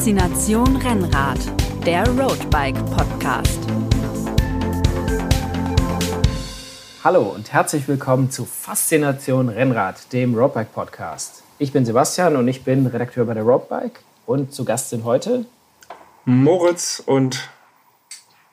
Faszination Rennrad, der Roadbike Podcast. Hallo und herzlich willkommen zu Faszination Rennrad, dem Roadbike Podcast. Ich bin Sebastian und ich bin Redakteur bei der Roadbike und zu Gast sind heute Moritz und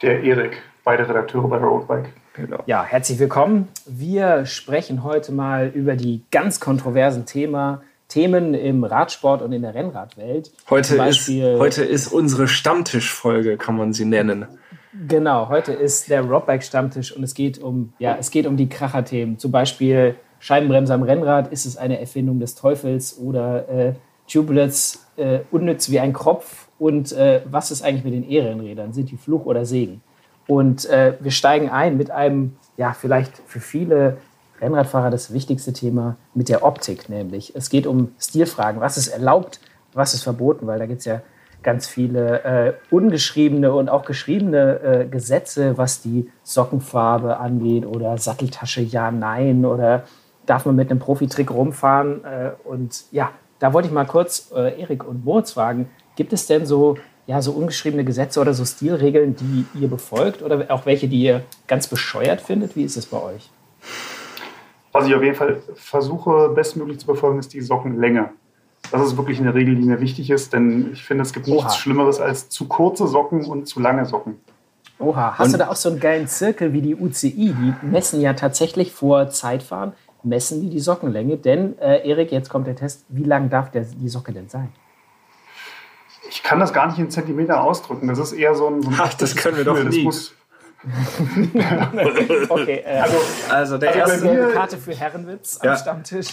der Erik, beide Redakteure bei der Roadbike. Genau. Ja, herzlich willkommen. Wir sprechen heute mal über die ganz kontroversen Thema, Themen im Radsport und in der Rennradwelt. Heute, ist, heute ist unsere Stammtischfolge, kann man sie nennen. Genau, heute ist der Robbike Stammtisch und es geht um, ja, es geht um die Kracherthemen. Zum Beispiel Scheibenbremse am Rennrad, ist es eine Erfindung des Teufels oder äh, Tubelets äh, unnütz wie ein Kropf und äh, was ist eigentlich mit den E-Rennrädern? Sind die Fluch oder Segen? Und äh, wir steigen ein mit einem, ja, vielleicht für viele Rennradfahrer das wichtigste Thema mit der Optik, nämlich es geht um Stilfragen. Was ist erlaubt, was ist verboten? Weil da gibt es ja ganz viele äh, ungeschriebene und auch geschriebene äh, Gesetze, was die Sockenfarbe angeht oder Satteltasche ja, nein oder darf man mit einem Profitrick rumfahren? Äh, und ja, da wollte ich mal kurz äh, Erik und Moritz fragen, gibt es denn so ja, so ungeschriebene Gesetze oder so Stilregeln, die ihr befolgt oder auch welche, die ihr ganz bescheuert findet? Wie ist es bei euch? Was ich auf jeden Fall versuche, bestmöglich zu befolgen, ist die Sockenlänge. Das ist wirklich eine Regel, die mir wichtig ist, denn ich finde, es gibt Oha. nichts Schlimmeres als zu kurze Socken und zu lange Socken. Oha, hast und du da auch so einen geilen Zirkel wie die UCI? Die messen ja tatsächlich vor Zeitfahren, messen die die Sockenlänge. Denn, äh, Erik, jetzt kommt der Test, wie lang darf der, die Socke denn sein? Ich kann das gar nicht in Zentimeter ausdrücken. Das ist eher so ein. So ein Ach, das können wir doch nicht. Okay, äh, also, also der also erste mir, Karte für Herrenwitz ja. am Stammtisch.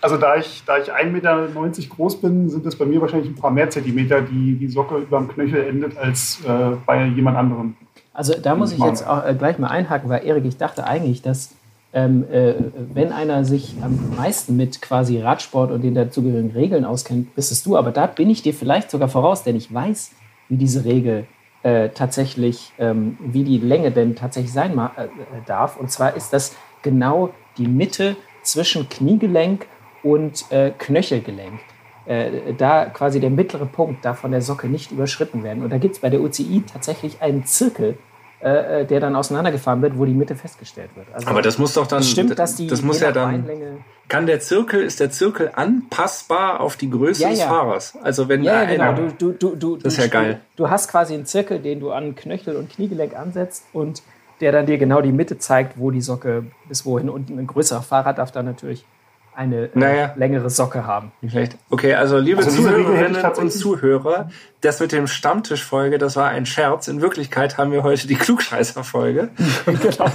Also da ich, da ich 1,90 Meter groß bin, sind es bei mir wahrscheinlich ein paar mehr Zentimeter, die die Socke über dem Knöchel endet, als äh, bei jemand anderem. Also da muss ich jetzt auch äh, gleich mal einhaken, weil Erik, ich dachte eigentlich, dass ähm, äh, wenn einer sich am meisten mit quasi Radsport und den dazugehörigen Regeln auskennt, bist es du. Aber da bin ich dir vielleicht sogar voraus, denn ich weiß, wie diese Regel äh, tatsächlich, ähm, wie die Länge denn tatsächlich sein äh, darf. Und zwar ist das genau die Mitte zwischen Kniegelenk und äh, Knöchelgelenk. Äh, da quasi der mittlere Punkt darf von der Socke nicht überschritten werden. Und da gibt es bei der UCI tatsächlich einen Zirkel, äh, äh, der dann auseinandergefahren wird, wo die Mitte festgestellt wird. Also Aber das muss doch dann. Stimmt, dass die. Das muss ja dann. Kann der Zirkel, ist der Zirkel anpassbar auf die Größe ja, ja. des Fahrers? Also wenn ja, ja genau. Du, du, du, du, das ist ja geil. Du hast quasi einen Zirkel, den du an Knöchel und Kniegelenk ansetzt und der dann dir genau die Mitte zeigt, wo die Socke bis wohin. Und ein größerer Fahrer darf dann natürlich eine äh, naja. längere Socke haben. Vielleicht. Okay, also liebe also Zuhörerinnen und Zuhörer, das mit dem Stammtischfolge, das war ein Scherz. In Wirklichkeit haben wir heute die Klugscheißer-Folge. genau.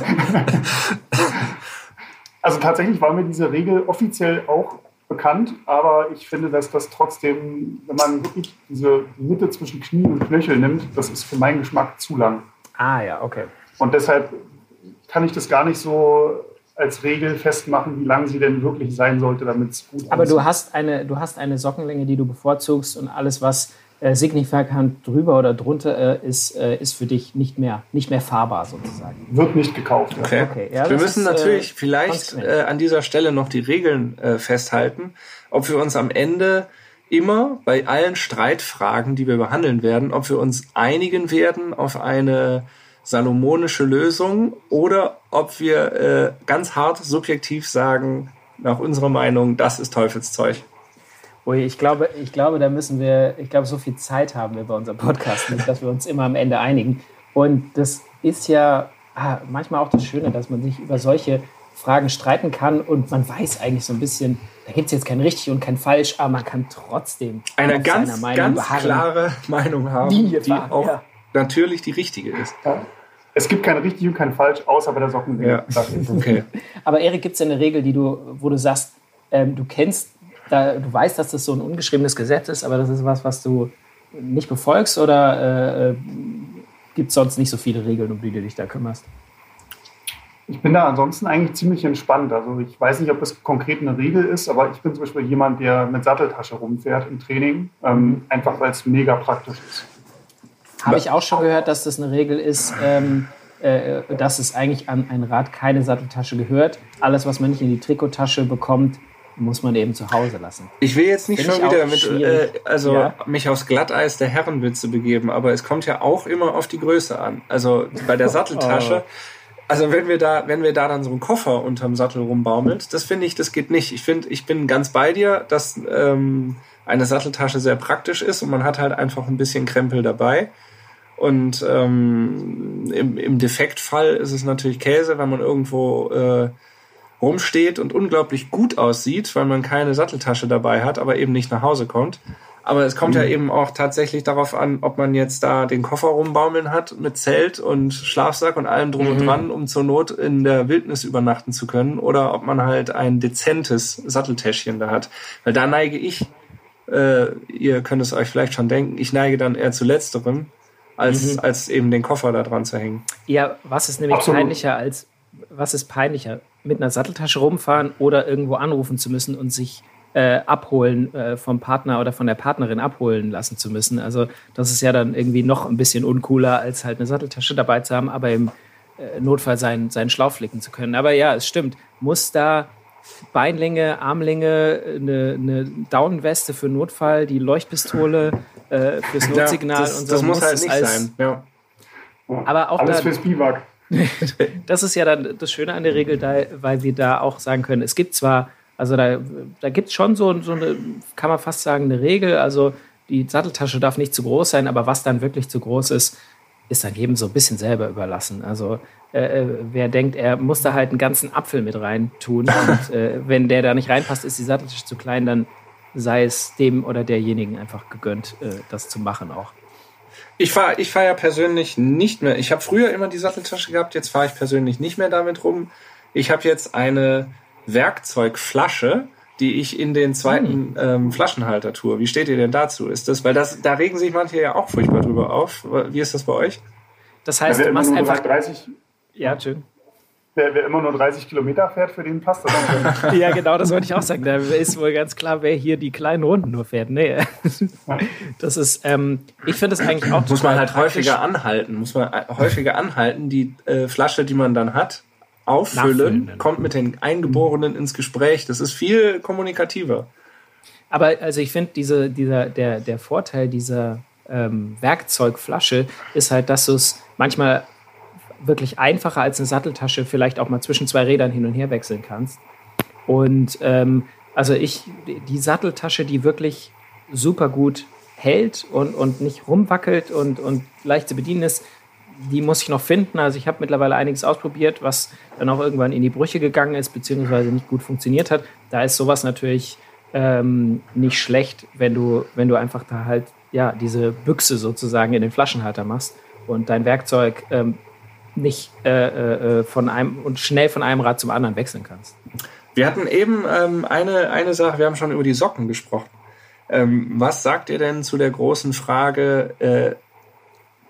also tatsächlich war mir diese Regel offiziell auch bekannt, aber ich finde, dass das trotzdem, wenn man wirklich diese Mitte zwischen Knie und Knöchel nimmt, das ist für meinen Geschmack zu lang. Ah ja, okay. Und deshalb kann ich das gar nicht so als Regel festmachen, wie lang sie denn wirklich sein sollte, damit es gut Aber du hast, eine, du hast eine Sockenlänge, die du bevorzugst und alles, was äh, signifikant drüber oder drunter äh, ist, äh, ist für dich nicht mehr, nicht mehr fahrbar sozusagen. Wird nicht gekauft. Ja. Okay. okay. Ja, wir müssen ist, äh, natürlich vielleicht äh, an dieser Stelle noch die Regeln äh, festhalten, ob wir uns am Ende immer bei allen Streitfragen, die wir behandeln werden, ob wir uns einigen werden auf eine salomonische Lösung oder ob wir äh, ganz hart subjektiv sagen, nach unserer Meinung, das ist Teufelszeug. Ui, ich glaube, ich glaube, da müssen wir, ich glaube, so viel Zeit haben wir bei unserem Podcast nicht, dass wir uns immer am Ende einigen. Und das ist ja ah, manchmal auch das Schöne, dass man sich über solche Fragen streiten kann und man weiß eigentlich so ein bisschen, da gibt es jetzt kein richtig und kein falsch, aber man kann trotzdem eine ganz, ganz klare Meinung haben, die fahren, auch ja natürlich die richtige ist. Ja. Es gibt kein richtig und kein falsch, außer bei der Sockenregel. Ja. Okay. Aber Erik, gibt es eine Regel, die du, wo du sagst, ähm, du kennst, da, du weißt, dass das so ein ungeschriebenes Gesetz ist, aber das ist was, was du nicht befolgst oder äh, äh gibt es sonst nicht so viele Regeln, um die du dich da kümmerst? Ich bin da ansonsten eigentlich ziemlich entspannt. Also ich weiß nicht, ob das konkret eine Regel ist, aber ich bin zum Beispiel jemand, der mit Satteltasche rumfährt im Training, ähm, einfach weil es mega praktisch ist. Habe ich auch schon gehört, dass das eine Regel ist, ähm, äh, dass es eigentlich an ein Rad keine Satteltasche gehört. Alles, was man nicht in die Trikottasche bekommt, muss man eben zu Hause lassen. Ich will jetzt nicht Find schon wieder mit, äh, also ja. mich aufs Glatteis der Herrenwitze begeben, aber es kommt ja auch immer auf die Größe an. Also bei der Satteltasche. oh. Also wenn wir da, wenn wir da dann so einen Koffer unterm Sattel rumbaumelt, das finde ich, das geht nicht. Ich finde, ich bin ganz bei dir, dass ähm, eine Satteltasche sehr praktisch ist und man hat halt einfach ein bisschen Krempel dabei. Und ähm, im, im Defektfall ist es natürlich Käse, wenn man irgendwo äh, rumsteht und unglaublich gut aussieht, weil man keine Satteltasche dabei hat, aber eben nicht nach Hause kommt. Aber es kommt mhm. ja eben auch tatsächlich darauf an, ob man jetzt da den Koffer rumbaumeln hat mit Zelt und Schlafsack und allem drum mhm. und dran, um zur Not in der Wildnis übernachten zu können, oder ob man halt ein dezentes Satteltäschchen da hat. Weil da neige ich, äh, ihr könnt es euch vielleicht schon denken, ich neige dann eher zu letzterem, als, mhm. als eben den Koffer da dran zu hängen. Ja, was ist nämlich Absolut. peinlicher als, was ist peinlicher? Mit einer Satteltasche rumfahren oder irgendwo anrufen zu müssen und sich äh, abholen, äh, vom Partner oder von der Partnerin abholen lassen zu müssen. Also das ist ja dann irgendwie noch ein bisschen uncooler, als halt eine Satteltasche dabei zu haben, aber im äh, Notfall seinen, seinen Schlauch flicken zu können. Aber ja, es stimmt. Muss da Beinlänge, Armlänge, eine, eine Daunenweste für Notfall, die Leuchtpistole äh, fürs Notsignal ja, das, und so. Das muss, muss halt nicht sein. Ja. Aber auch Alles da, fürs Biwak. das ist ja dann das Schöne an der Regel, da, weil wir da auch sagen können, es gibt zwar also da, da gibt es schon so, so eine, kann man fast sagen, eine Regel. Also die Satteltasche darf nicht zu groß sein, aber was dann wirklich zu groß ist, ist dann jedem so ein bisschen selber überlassen. Also äh, äh wer denkt, er muss da halt einen ganzen Apfel mit rein tun und äh, wenn der da nicht reinpasst, ist die Satteltasche zu klein, dann sei es dem oder derjenigen einfach gegönnt, äh, das zu machen auch. Ich fahre ich fahr ja persönlich nicht mehr. Ich habe früher immer die Satteltasche gehabt, jetzt fahre ich persönlich nicht mehr damit rum. Ich habe jetzt eine Werkzeugflasche, die ich in den zweiten hm. ähm, Flaschenhalter tue. Wie steht ihr denn dazu? Ist das, weil das, da regen sich manche ja auch furchtbar drüber auf. Wie ist das bei euch? Das heißt, ja, du machst einfach 30. Ja, schön. Wer, wer, immer nur 30 Kilometer fährt, für den passt das. ja, genau, das wollte ich auch sagen. Da ist wohl ganz klar, wer hier die kleinen Runden nur fährt. Nee, das ist, ähm, ich finde das eigentlich auch Muss man halt praktisch. häufiger anhalten, muss man äh, häufiger anhalten, die äh, Flasche, die man dann hat, auffüllen, kommt mit den Eingeborenen ins Gespräch. Das ist viel kommunikativer. Aber also ich finde, diese, dieser, der, der Vorteil dieser ähm, Werkzeugflasche ist halt, dass du es manchmal wirklich einfacher als eine Satteltasche vielleicht auch mal zwischen zwei Rädern hin und her wechseln kannst. Und ähm, also ich, die Satteltasche, die wirklich super gut hält und, und nicht rumwackelt und, und leicht zu bedienen ist, die muss ich noch finden. Also ich habe mittlerweile einiges ausprobiert, was dann auch irgendwann in die Brüche gegangen ist, beziehungsweise nicht gut funktioniert hat. Da ist sowas natürlich ähm, nicht schlecht, wenn du, wenn du einfach da halt ja diese Büchse sozusagen in den Flaschenhalter machst und dein Werkzeug ähm, nicht äh, äh, äh, von einem und schnell von einem Rad zum anderen wechseln kannst. Wir hatten eben ähm, eine, eine Sache, wir haben schon über die Socken gesprochen. Ähm, was sagt ihr denn zu der großen Frage, äh,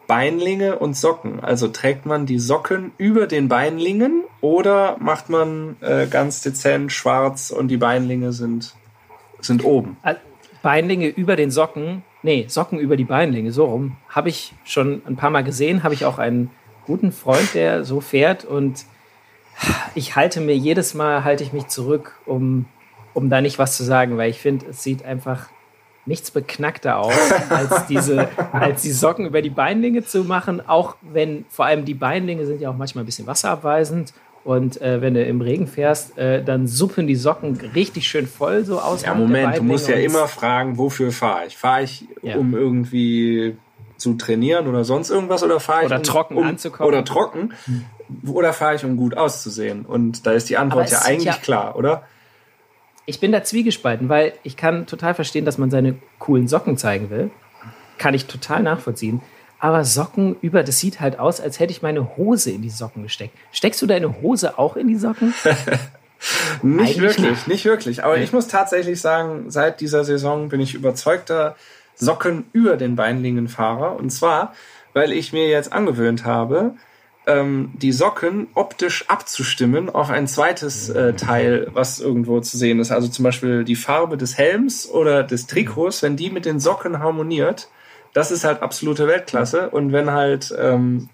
Beinlinge und Socken. Also trägt man die Socken über den Beinlingen oder macht man äh, ganz dezent schwarz und die Beinlinge sind, sind oben? Beinlinge über den Socken, nee, Socken über die Beinlinge, so rum. Habe ich schon ein paar Mal gesehen, habe ich auch einen guten Freund, der so fährt und ich halte mir jedes Mal, halte ich mich zurück, um, um da nicht was zu sagen, weil ich finde, es sieht einfach nichts beknackter aus, als diese, als die Socken über die Beinlinge zu machen. Auch wenn, vor allem die Beinlinge sind ja auch manchmal ein bisschen wasserabweisend. Und äh, wenn du im Regen fährst, äh, dann suppen die Socken richtig schön voll so aus. Ja, Moment, du musst ja immer fragen, wofür fahre ich? Fahre ich, ja. um irgendwie zu trainieren oder sonst irgendwas oder fahre ich oder um, trocken um, anzukommen oder trocken oder fahre ich um gut auszusehen und da ist die Antwort ja eigentlich ja, klar, oder? Ich bin da zwiegespalten, weil ich kann total verstehen, dass man seine coolen Socken zeigen will. Kann ich total nachvollziehen. Aber Socken über, das sieht halt aus, als hätte ich meine Hose in die Socken gesteckt. Steckst du deine Hose auch in die Socken? nicht Eigentlich wirklich, nicht. nicht wirklich. Aber ich muss tatsächlich sagen, seit dieser Saison bin ich überzeugter Socken über den Beinlingen Fahrer. Und zwar, weil ich mir jetzt angewöhnt habe, ähm, die Socken optisch abzustimmen auf ein zweites äh, Teil, was irgendwo zu sehen ist. Also zum Beispiel die Farbe des Helms oder des Trikots, wenn die mit den Socken harmoniert, das ist halt absolute Weltklasse. Und wenn halt, ähm,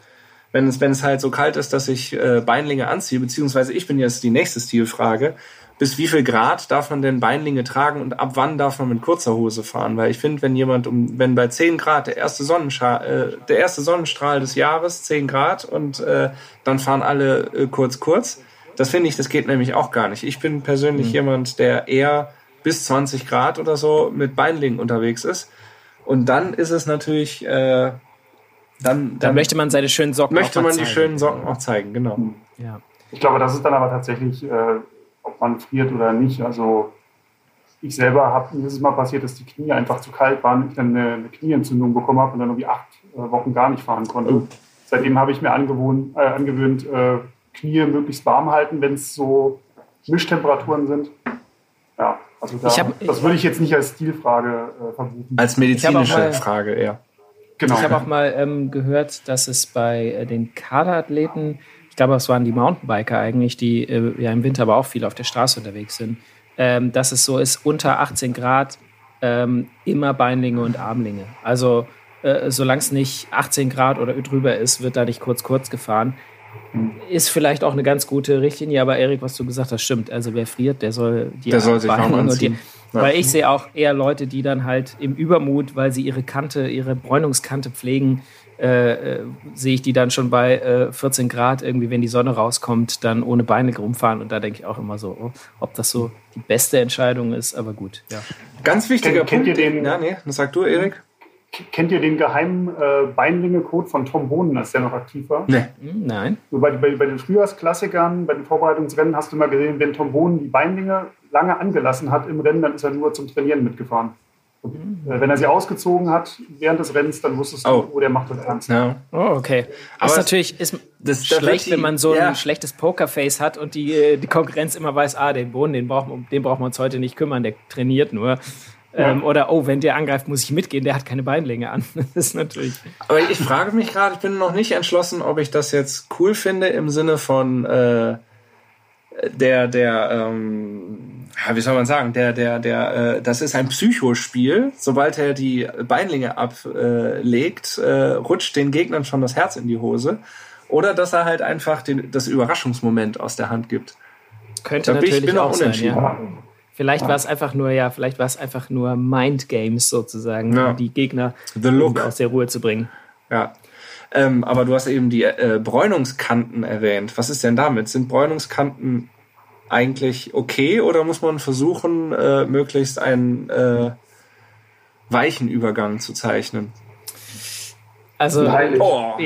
wenn es, wenn es halt so kalt ist, dass ich äh, Beinlinge anziehe, beziehungsweise ich bin jetzt die nächste Stilfrage, bis wie viel Grad darf man denn Beinlinge tragen und ab wann darf man mit kurzer Hose fahren? Weil ich finde, wenn jemand um, wenn bei 10 Grad der erste Sonnenstrahl, äh, der erste Sonnenstrahl des Jahres 10 Grad und äh, dann fahren alle äh, kurz kurz, das finde ich, das geht nämlich auch gar nicht. Ich bin persönlich mhm. jemand, der eher bis 20 Grad oder so mit Beinlingen unterwegs ist. Und dann ist es natürlich, äh, dann, dann, dann möchte man seine schönen Socken möchte man die schönen Socken auch zeigen, genau. Ja. Ich glaube, das ist dann aber tatsächlich äh, ob man friert oder nicht. Also ich selber habe mir ist mal passiert, dass die Knie einfach zu kalt waren und ich dann eine, eine Knieentzündung bekommen habe und dann irgendwie acht äh, Wochen gar nicht fahren konnte. Oh. Seitdem habe ich mir angewohnt, äh, angewöhnt, äh, Knie möglichst warm halten, wenn es so Mischtemperaturen sind. Ja, also da, hab, das würde ich jetzt nicht als Stilfrage äh, vermuten. Als medizinische mal, Frage eher. Genau. Ich habe auch mal ähm, gehört, dass es bei äh, den Kaderathleten glaube, es waren die Mountainbiker eigentlich, die äh, ja im Winter aber auch viel auf der Straße unterwegs sind, ähm, dass es so ist, unter 18 Grad ähm, immer Beinlinge und Armlinge. Also äh, solange es nicht 18 Grad oder drüber ist, wird da nicht kurz kurz gefahren. Ist vielleicht auch eine ganz gute Richtlinie, aber Erik, was du gesagt hast, stimmt. Also wer friert, der soll die der soll sich anziehen. Die. Weil ich sehe auch eher Leute, die dann halt im Übermut, weil sie ihre Kante, ihre Bräunungskante pflegen, äh, äh, sehe ich die dann schon bei äh, 14 Grad irgendwie, wenn die Sonne rauskommt, dann ohne Beine rumfahren. Und da denke ich auch immer so, oh, ob das so die beste Entscheidung ist, aber gut. Ja. Ganz wichtiger kennt, Punkt. Kennt ihr den, ja, nee, das sag du, Erik. Kennt ihr den geheimen äh, Beinlinge-Code von Tom Bohnen, als der noch aktiv war? Nee. Hm, nein. So bei, bei, bei, den Frühjahrsklassikern, bei den Vorbereitungsrennen hast du mal gesehen, wenn Tom Bohnen die Beinlinge lange angelassen hat im Rennen, dann ist er nur zum Trainieren mitgefahren. Äh, wenn er sie ausgezogen hat während des Rennens, dann wusstest du, oh, oh der macht das ernst. Ja. Oh, okay. Aber ist natürlich ist das, schlecht, die, wenn man so ja. ein schlechtes Pokerface hat und die, äh, die Konkurrenz immer weiß, ah, den Boden, den brauchen, den brauchen wir uns heute nicht kümmern, der trainiert nur. Ja. Ähm, oder, oh, wenn der angreift, muss ich mitgehen, der hat keine Beinlänge an. Das ist natürlich. Aber ich frage mich gerade, ich bin noch nicht entschlossen, ob ich das jetzt cool finde im Sinne von äh, der, der, ähm, ja, wie soll man sagen, der, der, der, äh, das ist ein Psychospiel. Sobald er die Beinlinge ablegt, äh, rutscht den Gegnern schon das Herz in die Hose. Oder dass er halt einfach den, das Überraschungsmoment aus der Hand gibt. Könnte da natürlich ich bin auch sein, ja. Vielleicht war es einfach nur, ja, vielleicht war es einfach nur Mind Games sozusagen, ja. um die Gegner aus der Ruhe zu bringen. Ja. Ähm, aber du hast eben die äh, Bräunungskanten erwähnt. Was ist denn damit? Sind Bräunungskanten eigentlich okay oder muss man versuchen, äh, möglichst einen äh, weichen Übergang zu zeichnen? Also, oh,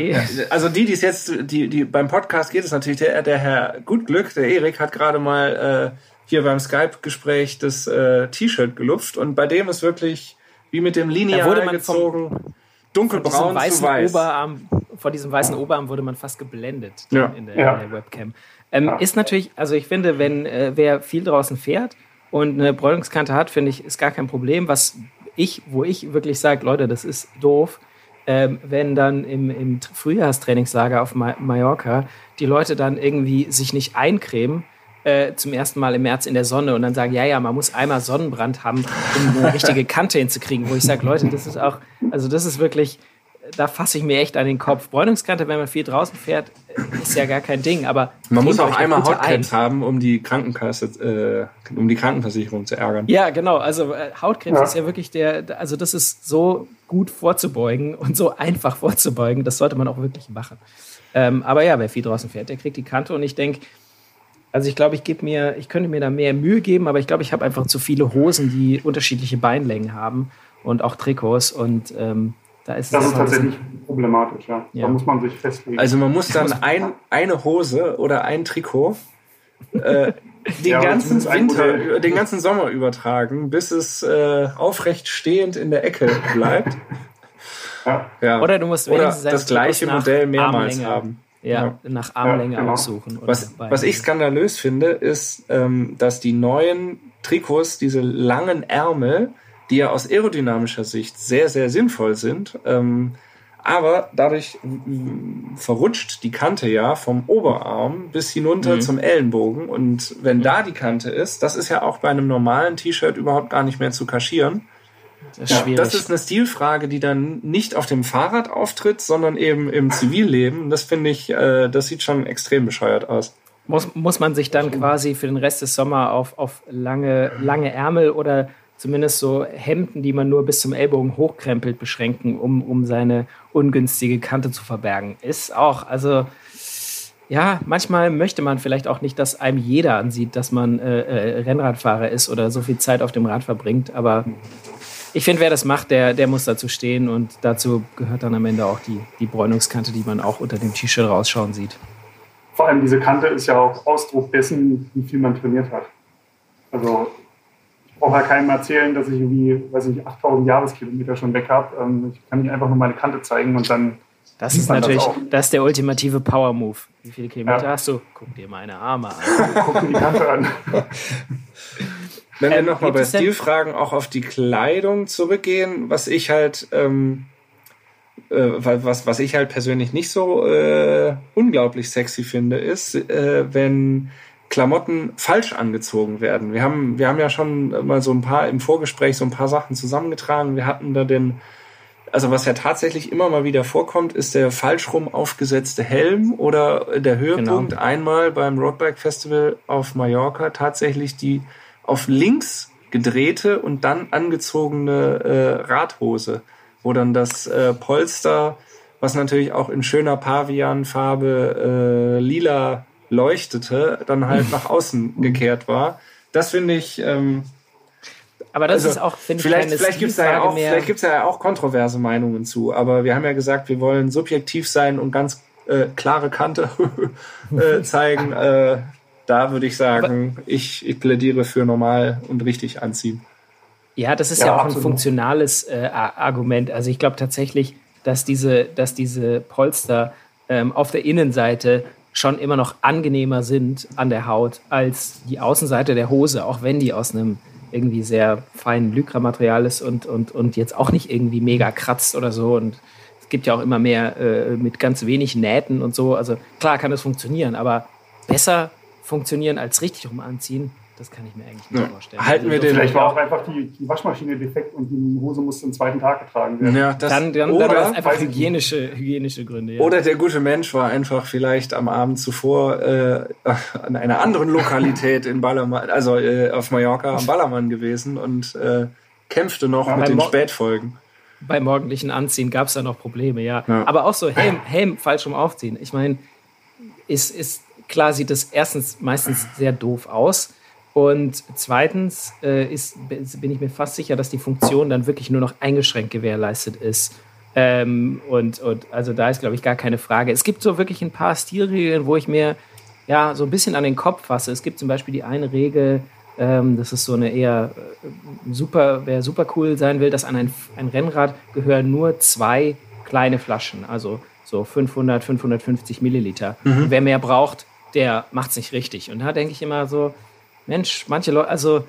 also die, die es jetzt, die, die beim Podcast geht es natürlich, der, der Herr Gutglück, der Erik, hat gerade mal äh, hier beim Skype-Gespräch das äh, T-Shirt gelupft und bei dem ist wirklich wie mit dem Lineal gezogen, dunkelbraun zu weiß. Oberarm, vor diesem weißen Oberarm wurde man fast geblendet ja. in, der, ja. in der Webcam. Ähm. Ist natürlich, also ich finde, wenn äh, wer viel draußen fährt und eine Bräunungskante hat, finde ich, ist gar kein Problem. Was ich, wo ich wirklich sage, Leute, das ist doof, ähm, wenn dann im, im Frühjahrstrainingslager auf Ma Mallorca die Leute dann irgendwie sich nicht eincremen, äh, zum ersten Mal im März in der Sonne und dann sagen, ja, ja, man muss einmal Sonnenbrand haben, um eine richtige Kante hinzukriegen, wo ich sage, Leute, das ist auch, also das ist wirklich, da fasse ich mir echt an den Kopf. Bräunungskante, wenn man viel draußen fährt, ist ja gar kein Ding, aber man muss auch einmal Hautkrebs haben, um die Krankenkasse, äh, um die Krankenversicherung zu ärgern. Ja, genau. Also äh, Hautkrebs ja. ist ja wirklich der, also das ist so gut vorzubeugen und so einfach vorzubeugen. Das sollte man auch wirklich machen. Ähm, aber ja, wer viel draußen fährt, der kriegt die Kante und ich denke, also ich glaube, ich gebe mir, ich könnte mir da mehr Mühe geben, aber ich glaube, ich habe einfach zu viele Hosen, die unterschiedliche Beinlängen haben und auch Trikots und ähm, da ist das ist tatsächlich problematisch, ja. ja. Da muss man sich festlegen. Also man muss dann ein, eine Hose oder ein Trikot äh, den ja, ganzen Winter, den ganzen Sommer übertragen, bis es äh, aufrecht stehend in der Ecke bleibt. ja. ja. Oder du musst oder das gleiche Modell mehrmals Armlänge, haben. Ja, nach Armlänge genau. aussuchen. was, was ich skandalös finde, ist, ähm, dass die neuen Trikots, diese langen Ärmel, die ja aus aerodynamischer Sicht sehr, sehr sinnvoll sind. Ähm, aber dadurch verrutscht die Kante ja vom Oberarm bis hinunter mhm. zum Ellenbogen. Und wenn mhm. da die Kante ist, das ist ja auch bei einem normalen T-Shirt überhaupt gar nicht mehr zu kaschieren. Das ist, ja, das ist eine Stilfrage, die dann nicht auf dem Fahrrad auftritt, sondern eben im Zivilleben. Das finde ich, äh, das sieht schon extrem bescheuert aus. Muss, muss man sich dann quasi für den Rest des Sommers auf, auf lange, lange Ärmel oder zumindest so Hemden, die man nur bis zum Ellbogen hochkrempelt, beschränken, um, um seine ungünstige Kante zu verbergen. Ist auch, also ja, manchmal möchte man vielleicht auch nicht, dass einem jeder ansieht, dass man äh, äh, Rennradfahrer ist oder so viel Zeit auf dem Rad verbringt. Aber ich finde, wer das macht, der, der muss dazu stehen und dazu gehört dann am Ende auch die, die Bräunungskante, die man auch unter dem T-Shirt rausschauen sieht. Vor allem diese Kante ist ja auch Ausdruck dessen, wie viel man trainiert hat. Also brauche ja keinem erzählen, dass ich irgendwie, weiß ich, 8000 Jahreskilometer schon weg habe. Ähm, ich kann nicht einfach nur meine Kante zeigen und dann. Das ist natürlich, das, das, ist der ultimative Power-Move. Wie viele Kilometer ja. hast du? Guck dir meine Arme an. Guck dir die Kante an. Wenn wir ähm, nochmal bei Stilfragen auch auf die Kleidung zurückgehen, was ich halt, ähm, äh, was, was ich halt persönlich nicht so äh, unglaublich sexy finde, ist, äh, wenn Klamotten falsch angezogen werden. Wir haben, wir haben ja schon mal so ein paar im Vorgespräch so ein paar Sachen zusammengetragen. Wir hatten da den, also was ja tatsächlich immer mal wieder vorkommt, ist der falsch rum aufgesetzte Helm oder der Höhepunkt genau. einmal beim Roadbike Festival auf Mallorca tatsächlich die auf links gedrehte und dann angezogene äh, Radhose, wo dann das äh, Polster, was natürlich auch in schöner Pavianfarbe äh, lila leuchtete, dann halt nach außen gekehrt war. Das finde ich. Ähm, aber das also, ist auch, finde ich, vielleicht, vielleicht gibt es da ja auch, vielleicht gibt's ja auch kontroverse Meinungen zu. Aber wir haben ja gesagt, wir wollen subjektiv sein und ganz äh, klare Kante äh, zeigen. Äh, da würde ich sagen, ich, ich plädiere für normal und richtig anziehen. Ja, das ist ja, ja auch ein funktionales äh, Argument. Also ich glaube tatsächlich, dass diese, dass diese Polster ähm, auf der Innenseite schon immer noch angenehmer sind an der Haut als die Außenseite der Hose, auch wenn die aus einem irgendwie sehr feinen Lycra-Material ist und, und, und jetzt auch nicht irgendwie mega kratzt oder so. Und es gibt ja auch immer mehr äh, mit ganz wenig Nähten und so. Also klar kann das funktionieren, aber besser funktionieren als richtig rum anziehen, das kann ich mir eigentlich nicht ja. vorstellen. Halten wir also, den vielleicht war auch einfach die, die, Waschmaschine defekt und die Hose musste am zweiten Tag getragen werden. Ja, das, dann, dann, oder, dann einfach hygienische, hygienische Gründe. Ja. Oder der gute Mensch war einfach vielleicht am Abend zuvor äh, an einer anderen Lokalität in Ballermann, also äh, auf Mallorca am Ballermann gewesen und äh, kämpfte noch ja, mit den Mo Spätfolgen. Bei morgendlichen Anziehen gab es da noch Probleme, ja. ja. Aber auch so Helm, Helm falsch rum aufziehen. Ich meine, ist, ist klar sieht das erstens meistens sehr doof aus. Und zweitens äh, ist, bin ich mir fast sicher, dass die Funktion dann wirklich nur noch eingeschränkt gewährleistet ist. Ähm, und, und also da ist, glaube ich, gar keine Frage. Es gibt so wirklich ein paar Stilregeln, wo ich mir ja so ein bisschen an den Kopf fasse. Es gibt zum Beispiel die eine Regel, ähm, das ist so eine eher äh, super, wer super cool sein will, dass an ein, ein Rennrad gehören nur zwei kleine Flaschen, also so 500, 550 Milliliter. Mhm. Wer mehr braucht, der macht es nicht richtig. Und da denke ich immer so, Mensch, manche Leute, also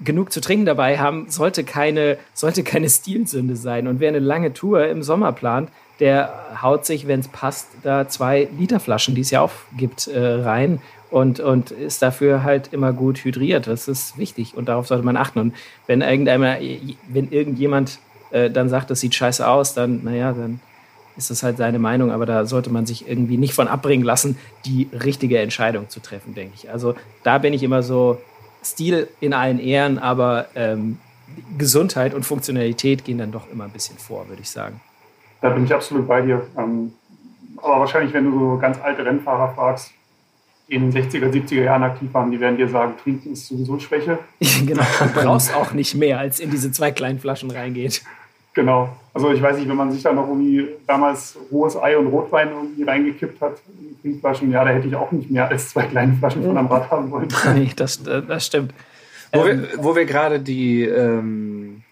genug zu trinken dabei haben, sollte keine, sollte keine Stilsünde sein. Und wer eine lange Tour im Sommer plant, der haut sich, wenn es passt, da zwei Liter Flaschen, die es ja auch gibt, äh, rein und, und ist dafür halt immer gut hydriert. Das ist wichtig und darauf sollte man achten. Und wenn irgendeiner, wenn irgendjemand äh, dann sagt, das sieht scheiße aus, dann, naja, dann ist das halt seine Meinung, aber da sollte man sich irgendwie nicht von abbringen lassen, die richtige Entscheidung zu treffen, denke ich. Also da bin ich immer so, Stil in allen Ehren, aber ähm, Gesundheit und Funktionalität gehen dann doch immer ein bisschen vor, würde ich sagen. Da bin ich absolut bei dir. Ähm, aber wahrscheinlich, wenn du so ganz alte Rennfahrer fragst, die in den 60er, 70er Jahren aktiv waren, die werden dir sagen, trinken ist sowieso Schwäche. genau, du brauchst auch nicht mehr, als in diese zwei kleinen Flaschen reingeht. Genau. Also ich weiß nicht, wenn man sich da noch irgendwie damals rohes Ei und Rotwein irgendwie reingekippt hat, in Trinkflaschen, ja, da hätte ich auch nicht mehr als zwei kleine Flaschen von am Rad haben wollen. Nee, das, das stimmt. Wo ähm, wir, wo wir gerade die, ähm,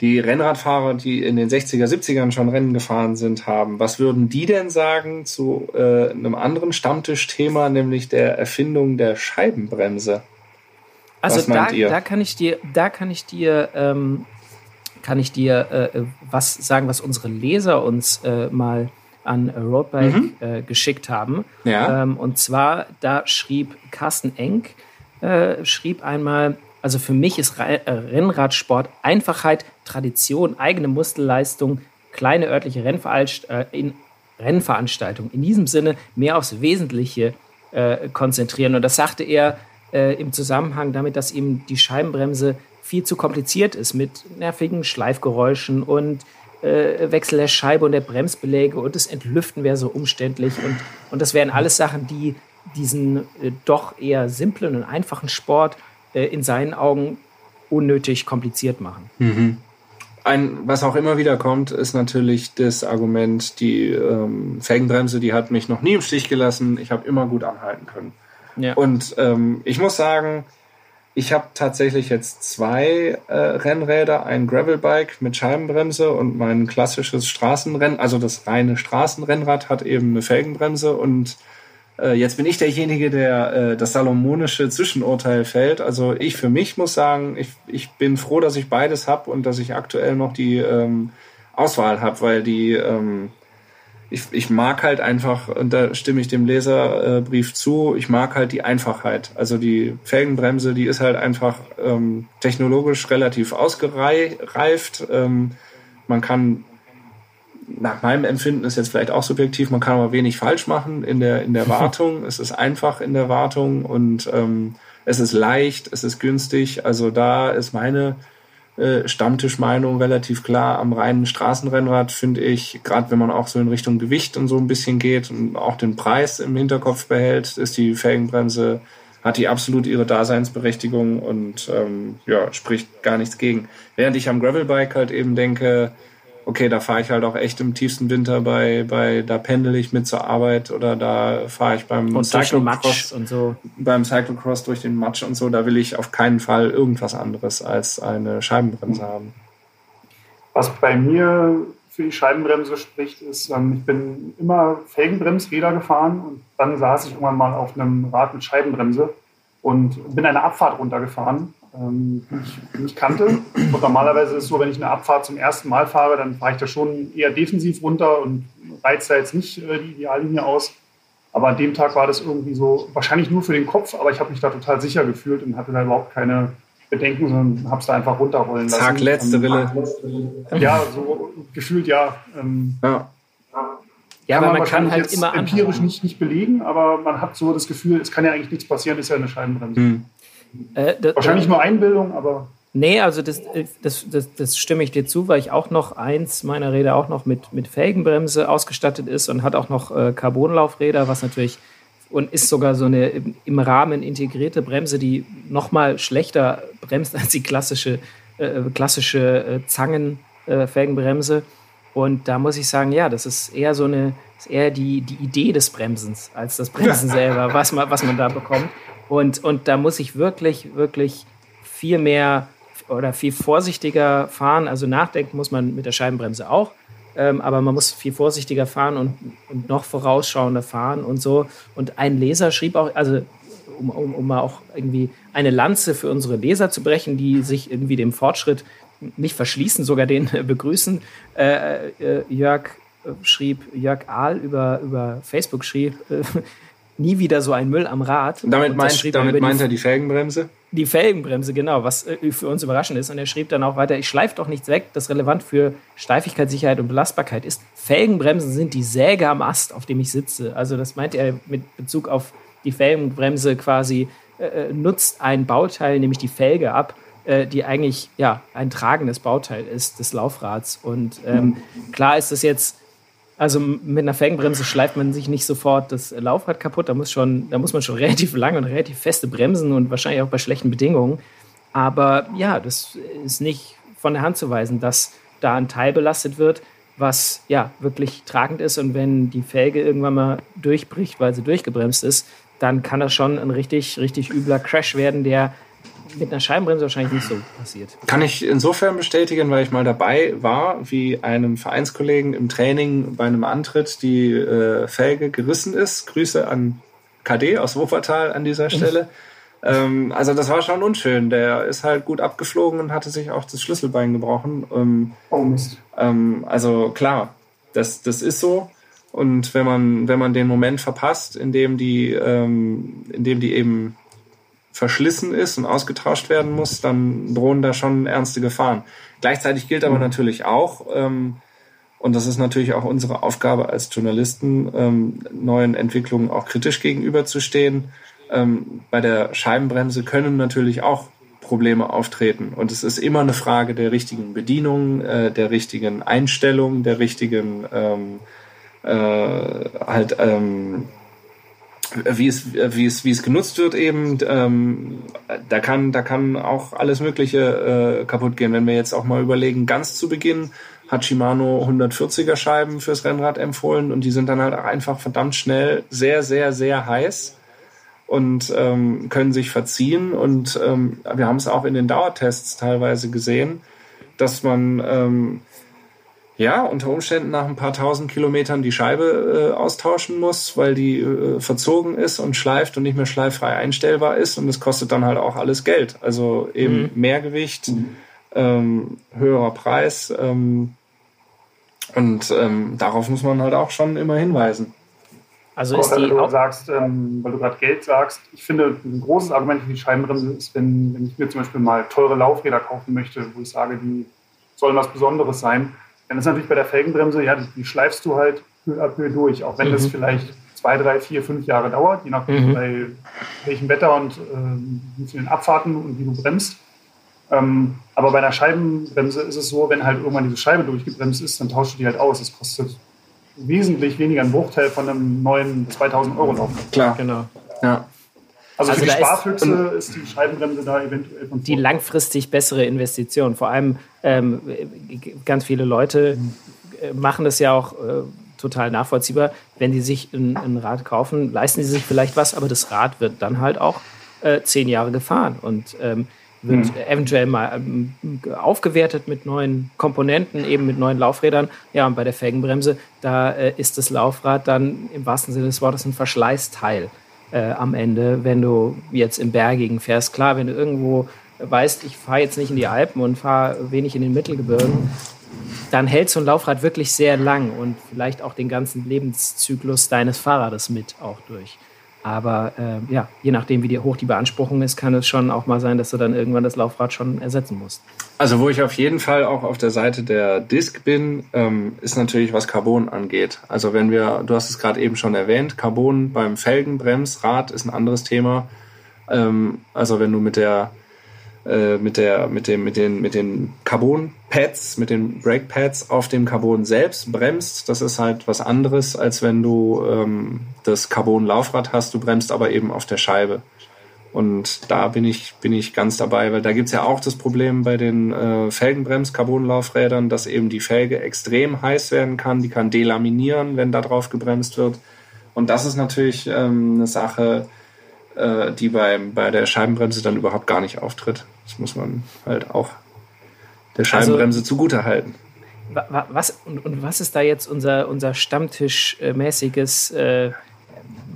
die Rennradfahrer, die in den 60er, 70ern schon Rennen gefahren sind, haben, was würden die denn sagen zu äh, einem anderen Stammtischthema, nämlich der Erfindung der Scheibenbremse? Also da, da kann ich dir, da kann ich dir ähm, kann ich dir äh, äh, was sagen, was unsere Leser uns äh, mal an Roadbike mhm. äh, geschickt haben. Ja. Ähm, und zwar, da schrieb Carsten Enck, äh, schrieb einmal, also für mich ist Re äh, Rennradsport Einfachheit, Tradition, eigene Muskelleistung, kleine örtliche Rennveranst in Rennveranstaltungen. In diesem Sinne mehr aufs Wesentliche äh, konzentrieren. Und das sagte er äh, im Zusammenhang damit, dass ihm die Scheibenbremse viel zu kompliziert ist mit nervigen Schleifgeräuschen und äh, Wechsel der Scheibe und der Bremsbeläge und das Entlüften wäre so umständlich. Und, und das wären alles Sachen, die diesen äh, doch eher simplen und einfachen Sport äh, in seinen Augen unnötig kompliziert machen. Mhm. Ein, was auch immer wieder kommt, ist natürlich das Argument, die ähm, Felgenbremse, die hat mich noch nie im Stich gelassen. Ich habe immer gut anhalten können. Ja. Und ähm, ich muss sagen, ich habe tatsächlich jetzt zwei äh, Rennräder, ein Gravelbike mit Scheibenbremse und mein klassisches Straßenrennen, also das reine Straßenrennrad hat eben eine Felgenbremse und äh, jetzt bin ich derjenige, der äh, das salomonische Zwischenurteil fällt. Also ich für mich muss sagen, ich, ich bin froh, dass ich beides habe und dass ich aktuell noch die ähm, Auswahl habe, weil die ähm, ich, ich mag halt einfach, und da stimme ich dem Leserbrief zu, ich mag halt die Einfachheit. Also die Felgenbremse, die ist halt einfach ähm, technologisch relativ ausgereift. Ähm, man kann, nach meinem Empfinden ist jetzt vielleicht auch subjektiv, man kann aber wenig falsch machen in der, in der Wartung. es ist einfach in der Wartung und ähm, es ist leicht, es ist günstig. Also da ist meine äh, Stammtischmeinung relativ klar. Am reinen Straßenrennrad finde ich, gerade wenn man auch so in Richtung Gewicht und so ein bisschen geht und auch den Preis im Hinterkopf behält, ist die Felgenbremse, hat die absolut ihre Daseinsberechtigung und ähm, ja, spricht gar nichts gegen. Während ich am Gravelbike halt eben denke, okay, da fahre ich halt auch echt im tiefsten Winter bei, bei da pendel ich mit zur Arbeit oder da fahre ich beim und Cyclocross und so. Beim Cyclocross durch den Matsch und so, da will ich auf keinen Fall irgendwas anderes als eine Scheibenbremse haben. Was bei mir für die Scheibenbremse spricht, ist, ähm, ich bin immer Felgenbremsräder gefahren und dann saß ich irgendwann mal auf einem Rad mit Scheibenbremse und bin eine Abfahrt runtergefahren ähm, die, ich, die ich kannte. Und normalerweise ist es so, wenn ich eine Abfahrt zum ersten Mal fahre, dann fahre ich da schon eher defensiv runter und reize da jetzt nicht äh, die Ideallinie aus. Aber an dem Tag war das irgendwie so, wahrscheinlich nur für den Kopf, aber ich habe mich da total sicher gefühlt und hatte da überhaupt keine Bedenken, sondern habe es da einfach runterrollen lassen. Tag letzte Rille. Ja, so gefühlt ja. Ähm, ja. Ja, aber man, man kann halt immer empirisch nicht, nicht belegen, aber man hat so das Gefühl, es kann ja eigentlich nichts passieren, ist ja eine Scheibenbremse. Hm. Äh, das, Wahrscheinlich nur Einbildung, aber. Nee, also das, das, das, das stimme ich dir zu, weil ich auch noch eins meiner Räder auch noch mit, mit Felgenbremse ausgestattet ist und hat auch noch äh, Carbonlaufräder, was natürlich und ist sogar so eine im Rahmen integrierte Bremse, die noch mal schlechter bremst als die klassische, äh, klassische äh, Zangen-Felgenbremse. Äh, und da muss ich sagen, ja, das ist eher so eine, ist eher die, die Idee des Bremsens als das Bremsen selber, was man, was man da bekommt. Und, und da muss ich wirklich, wirklich viel mehr oder viel vorsichtiger fahren. Also nachdenken muss man mit der Scheibenbremse auch. Ähm, aber man muss viel vorsichtiger fahren und, und, noch vorausschauender fahren und so. Und ein Leser schrieb auch, also um, um, um mal auch irgendwie eine Lanze für unsere Leser zu brechen, die sich irgendwie dem Fortschritt nicht verschließen, sogar den begrüßen. Äh, äh, Jörg äh, schrieb, Jörg Ahl über, über Facebook schrieb, äh, nie wieder so ein Müll am Rad. Damit, meint, damit meint er die Felgenbremse? Die Felgenbremse, genau, was äh, für uns überraschend ist. Und er schrieb dann auch weiter, ich schleife doch nichts weg, das relevant für Steifigkeit, Sicherheit und Belastbarkeit ist. Felgenbremsen sind die Säge am Ast, auf dem ich sitze. Also das meint er mit Bezug auf die Felgenbremse quasi, äh, äh nutzt ein Bauteil, nämlich die Felge ab, äh, die eigentlich ja, ein tragendes Bauteil ist des Laufrads. Und ähm, klar ist das jetzt also mit einer Felgenbremse schleift man sich nicht sofort das Laufrad kaputt. Da muss, schon, da muss man schon relativ lang und relativ feste bremsen und wahrscheinlich auch bei schlechten Bedingungen. Aber ja, das ist nicht von der Hand zu weisen, dass da ein Teil belastet wird, was ja wirklich tragend ist. Und wenn die Felge irgendwann mal durchbricht, weil sie durchgebremst ist, dann kann das schon ein richtig, richtig übler Crash werden, der mit einer Scheibenbremse wahrscheinlich nicht so passiert. Kann ich insofern bestätigen, weil ich mal dabei war, wie einem Vereinskollegen im Training bei einem Antritt die äh, Felge gerissen ist. Grüße an KD aus Wuppertal an dieser Stelle. ähm, also das war schon unschön. Der ist halt gut abgeflogen und hatte sich auch das Schlüsselbein gebrochen. Ähm, oh Mist. Ähm, also klar, das, das ist so. Und wenn man, wenn man den Moment verpasst, in dem die, ähm, in dem die eben verschlissen ist und ausgetauscht werden muss, dann drohen da schon ernste Gefahren. Gleichzeitig gilt aber mhm. natürlich auch, ähm, Und das ist natürlich auch unsere Aufgabe als Journalisten, ähm, neuen Entwicklungen auch kritisch gegenüberzustehen. Ähm, bei der Scheibenbremse können natürlich auch Probleme auftreten. Und es ist immer eine Frage der richtigen Bedienung, äh, der richtigen Einstellung, der richtigen ähm, äh, halt ähm, wie es, wie es, wie es genutzt wird eben, ähm, da kann, da kann auch alles Mögliche äh, kaputt gehen. Wenn wir jetzt auch mal überlegen, ganz zu Beginn hat Shimano 140er Scheiben fürs Rennrad empfohlen und die sind dann halt einfach verdammt schnell sehr, sehr, sehr heiß und ähm, können sich verziehen. Und ähm, wir haben es auch in den Dauertests teilweise gesehen, dass man ähm, ja unter Umständen nach ein paar tausend Kilometern die Scheibe äh, austauschen muss, weil die äh, verzogen ist und schleift und nicht mehr schleiffrei einstellbar ist. Und das kostet dann halt auch alles Geld. Also eben mhm. mehr Gewicht, mhm. ähm, höherer Preis. Ähm, und ähm, darauf muss man halt auch schon immer hinweisen. Also ist die du sagst, ähm, weil du gerade Geld sagst, ich finde, ein großes Argument für die Scheibenbremse ist, wenn, wenn ich mir zum Beispiel mal teure Laufräder kaufen möchte, wo ich sage, die sollen was Besonderes sein, dann ist natürlich bei der Felgenbremse, ja, die, schleifst du halt Höhe ab Höhe durch, auch wenn mhm. das vielleicht zwei, drei, vier, fünf Jahre dauert, je nachdem, mhm. bei welchem Wetter und äh, wie vielen Abfahrten und wie du bremst. Ähm, aber bei einer Scheibenbremse ist es so, wenn halt irgendwann diese Scheibe durchgebremst ist, dann tauschst du die halt aus. Das kostet wesentlich weniger ein Bruchteil von einem neuen 2000 Euro Lauf. Klar, genau. Ja. Also, also für die Sparfüchse ist, ist, die Scheibenbremse da eventuell von Die langfristig bessere Investition. Vor allem ähm, ganz viele Leute äh, machen das ja auch äh, total nachvollziehbar. Wenn die sich ein, ein, Rad kaufen, leisten sie sich vielleicht was, aber das Rad wird dann halt auch äh, zehn Jahre gefahren. Und ähm, wird hm. eventuell mal ähm, aufgewertet mit neuen Komponenten, eben mit neuen Laufrädern. Ja, und bei der Felgenbremse, da äh, ist das Laufrad dann im wahrsten Sinne des Wortes ein Verschleißteil äh, am Ende, wenn du jetzt im Bergigen fährst. Klar, wenn du irgendwo weißt, ich fahre jetzt nicht in die Alpen und fahre wenig in den Mittelgebirgen, dann hält so ein Laufrad wirklich sehr lang und vielleicht auch den ganzen Lebenszyklus deines Fahrrades mit auch durch. Aber äh, ja, je nachdem, wie hoch die Beanspruchung ist, kann es schon auch mal sein, dass du dann irgendwann das Laufrad schon ersetzen musst. Also wo ich auf jeden Fall auch auf der Seite der Disk bin, ähm, ist natürlich, was Carbon angeht. Also wenn wir, du hast es gerade eben schon erwähnt, Carbon beim Felgenbremsrad ist ein anderes Thema. Ähm, also wenn du mit der äh, mit der mit dem mit den mit den Carbon Pads, mit den Brake Pads auf dem Carbon selbst bremst. Das ist halt was anderes, als wenn du ähm, das Carbon Laufrad hast. Du bremst aber eben auf der Scheibe. Und da bin ich, bin ich ganz dabei, weil da gibt's ja auch das Problem bei den äh, Felgenbrems-Carbon-Laufrädern, dass eben die Felge extrem heiß werden kann. Die kann delaminieren, wenn da drauf gebremst wird. Und das ist natürlich ähm, eine Sache, äh, die beim, bei der Scheibenbremse dann überhaupt gar nicht auftritt. Das muss man halt auch der also Scheibenbremse also, zugute halten. Was, und, und, was ist da jetzt unser, unser Stammtischmäßiges, äh,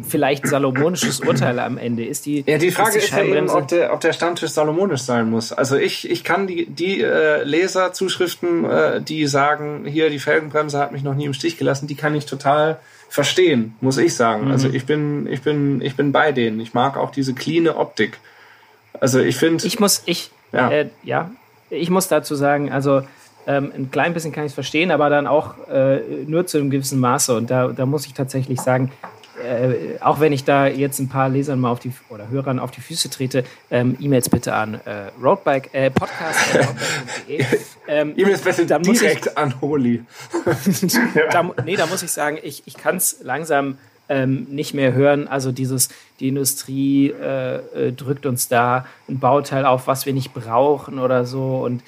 vielleicht salomonisches Urteil am Ende? Ist die, ja, die Frage ist, die ist ja eben, ob der, ob der Stammtisch salomonisch sein muss. Also ich, ich kann die, die äh, Leserzuschriften, äh, die sagen, hier, die Felgenbremse hat mich noch nie im Stich gelassen, die kann ich total verstehen, muss ich sagen. Mhm. Also ich bin, ich bin, ich bin bei denen. Ich mag auch diese cleane Optik. Also ich finde. Ich muss, ich, ja. Äh, ja, ich muss dazu sagen, also ähm, ein klein bisschen kann ich es verstehen, aber dann auch äh, nur zu einem gewissen Maße. Und da, da muss ich tatsächlich sagen, äh, auch wenn ich da jetzt ein paar Lesern mal auf die oder Hörern auf die Füße trete, ähm, E-Mails bitte an äh, Roadbike äh, Podcast. ähm, E-Mails bitte dann direkt ich, an Holy. da, nee, da muss ich sagen, ich, ich kann es langsam ähm, nicht mehr hören. Also dieses, die Industrie äh, äh, drückt uns da ein Bauteil auf, was wir nicht brauchen oder so. Und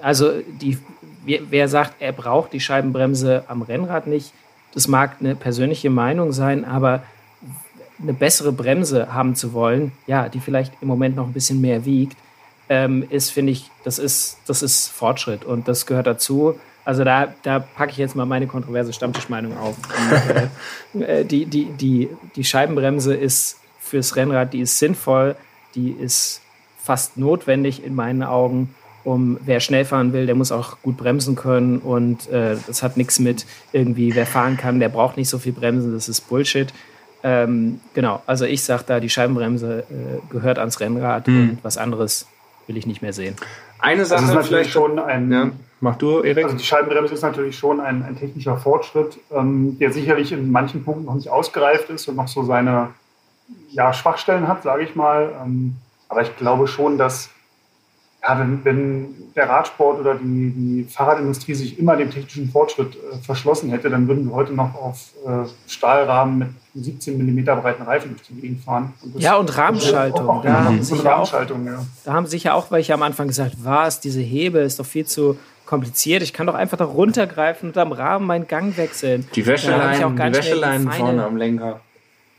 also die, wer sagt, er braucht die Scheibenbremse am Rennrad nicht, das mag eine persönliche Meinung sein, aber eine bessere Bremse haben zu wollen, ja, die vielleicht im Moment noch ein bisschen mehr wiegt, ähm, ist, finde ich, das ist, das ist Fortschritt und das gehört dazu. Also da, da packe ich jetzt mal meine kontroverse Stammtischmeinung auf. Und, äh, äh, die, die, die, die Scheibenbremse ist fürs Rennrad, die ist sinnvoll, die ist fast notwendig in meinen Augen um wer schnell fahren will, der muss auch gut bremsen können und äh, das hat nichts mit irgendwie, wer fahren kann, der braucht nicht so viel Bremsen, das ist Bullshit. Ähm, genau, also ich sage da, die Scheibenbremse äh, gehört ans Rennrad hm. und was anderes will ich nicht mehr sehen. Eine Sache das ist natürlich schon ein, ja. Mach du, Erik. Also die Scheibenbremse ist natürlich schon ein, ein technischer Fortschritt, ähm, der sicherlich in manchen Punkten noch nicht ausgereift ist und noch so seine ja, Schwachstellen hat, sage ich mal. Ähm, aber ich glaube schon, dass ja, wenn, wenn der Radsport oder die, die Fahrradindustrie sich immer dem technischen Fortschritt äh, verschlossen hätte, dann würden wir heute noch auf äh, Stahlrahmen mit 17 mm breiten Reifen durch die Gegend fahren. Und ja, und Rahmenschaltung. Da, haben sich ja auch, ja. da haben sicher auch welche am Anfang gesagt, was, diese Hebel ist doch viel zu kompliziert. Ich kann doch einfach da runtergreifen und am Rahmen meinen Gang wechseln. Die Wäscheleinen, die Wäscheleinen vorne am Lenker.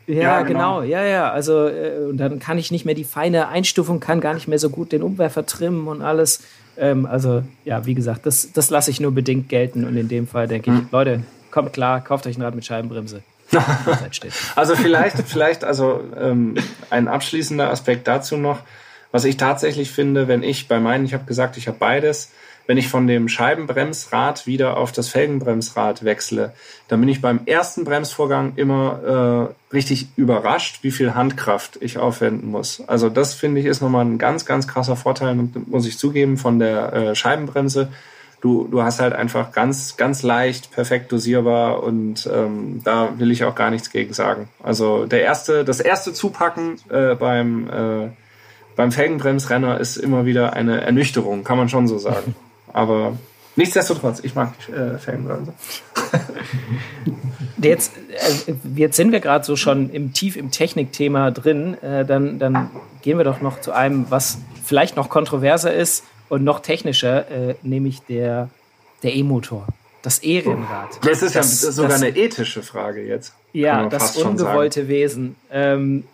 Ja, ja genau. genau. ja, ja. Also, äh, und dann kann ich nicht mehr die feine Einstufung, kann gar nicht mehr so gut den Umwerfer trimmen und alles. Ähm, also, ja, wie gesagt, das, das lasse ich nur bedingt gelten. Und in dem Fall denke ich, hm. Leute, kommt klar, kauft euch ein Rad mit Scheibenbremse. also vielleicht, vielleicht, also ähm, ein abschließender Aspekt dazu noch, was ich tatsächlich finde, wenn ich bei meinen, ich habe gesagt, ich habe beides, wenn ich von dem Scheibenbremsrad wieder auf das Felgenbremsrad wechsle, dann bin ich beim ersten Bremsvorgang immer äh, richtig überrascht, wie viel Handkraft ich aufwenden muss. Also das finde ich ist nochmal ein ganz, ganz krasser Vorteil, muss ich zugeben, von der äh, Scheibenbremse. Du, du hast halt einfach ganz, ganz leicht, perfekt dosierbar und ähm, da will ich auch gar nichts gegen sagen. Also der erste, das erste Zupacken äh, beim äh, beim Felgenbremsrenner ist immer wieder eine Ernüchterung, kann man schon so sagen. Aber nichtsdestotrotz, ich mag äh. Jetzt, äh, jetzt sind wir gerade so schon im tief im Technikthema drin. Äh, dann, dann gehen wir doch noch zu einem, was vielleicht noch kontroverser ist und noch technischer, äh, nämlich der, der E-Motor. Das E-Rennrad. Das ist das, ja sogar das, eine ethische Frage jetzt. Ja, das ungewollte Wesen. Ähm,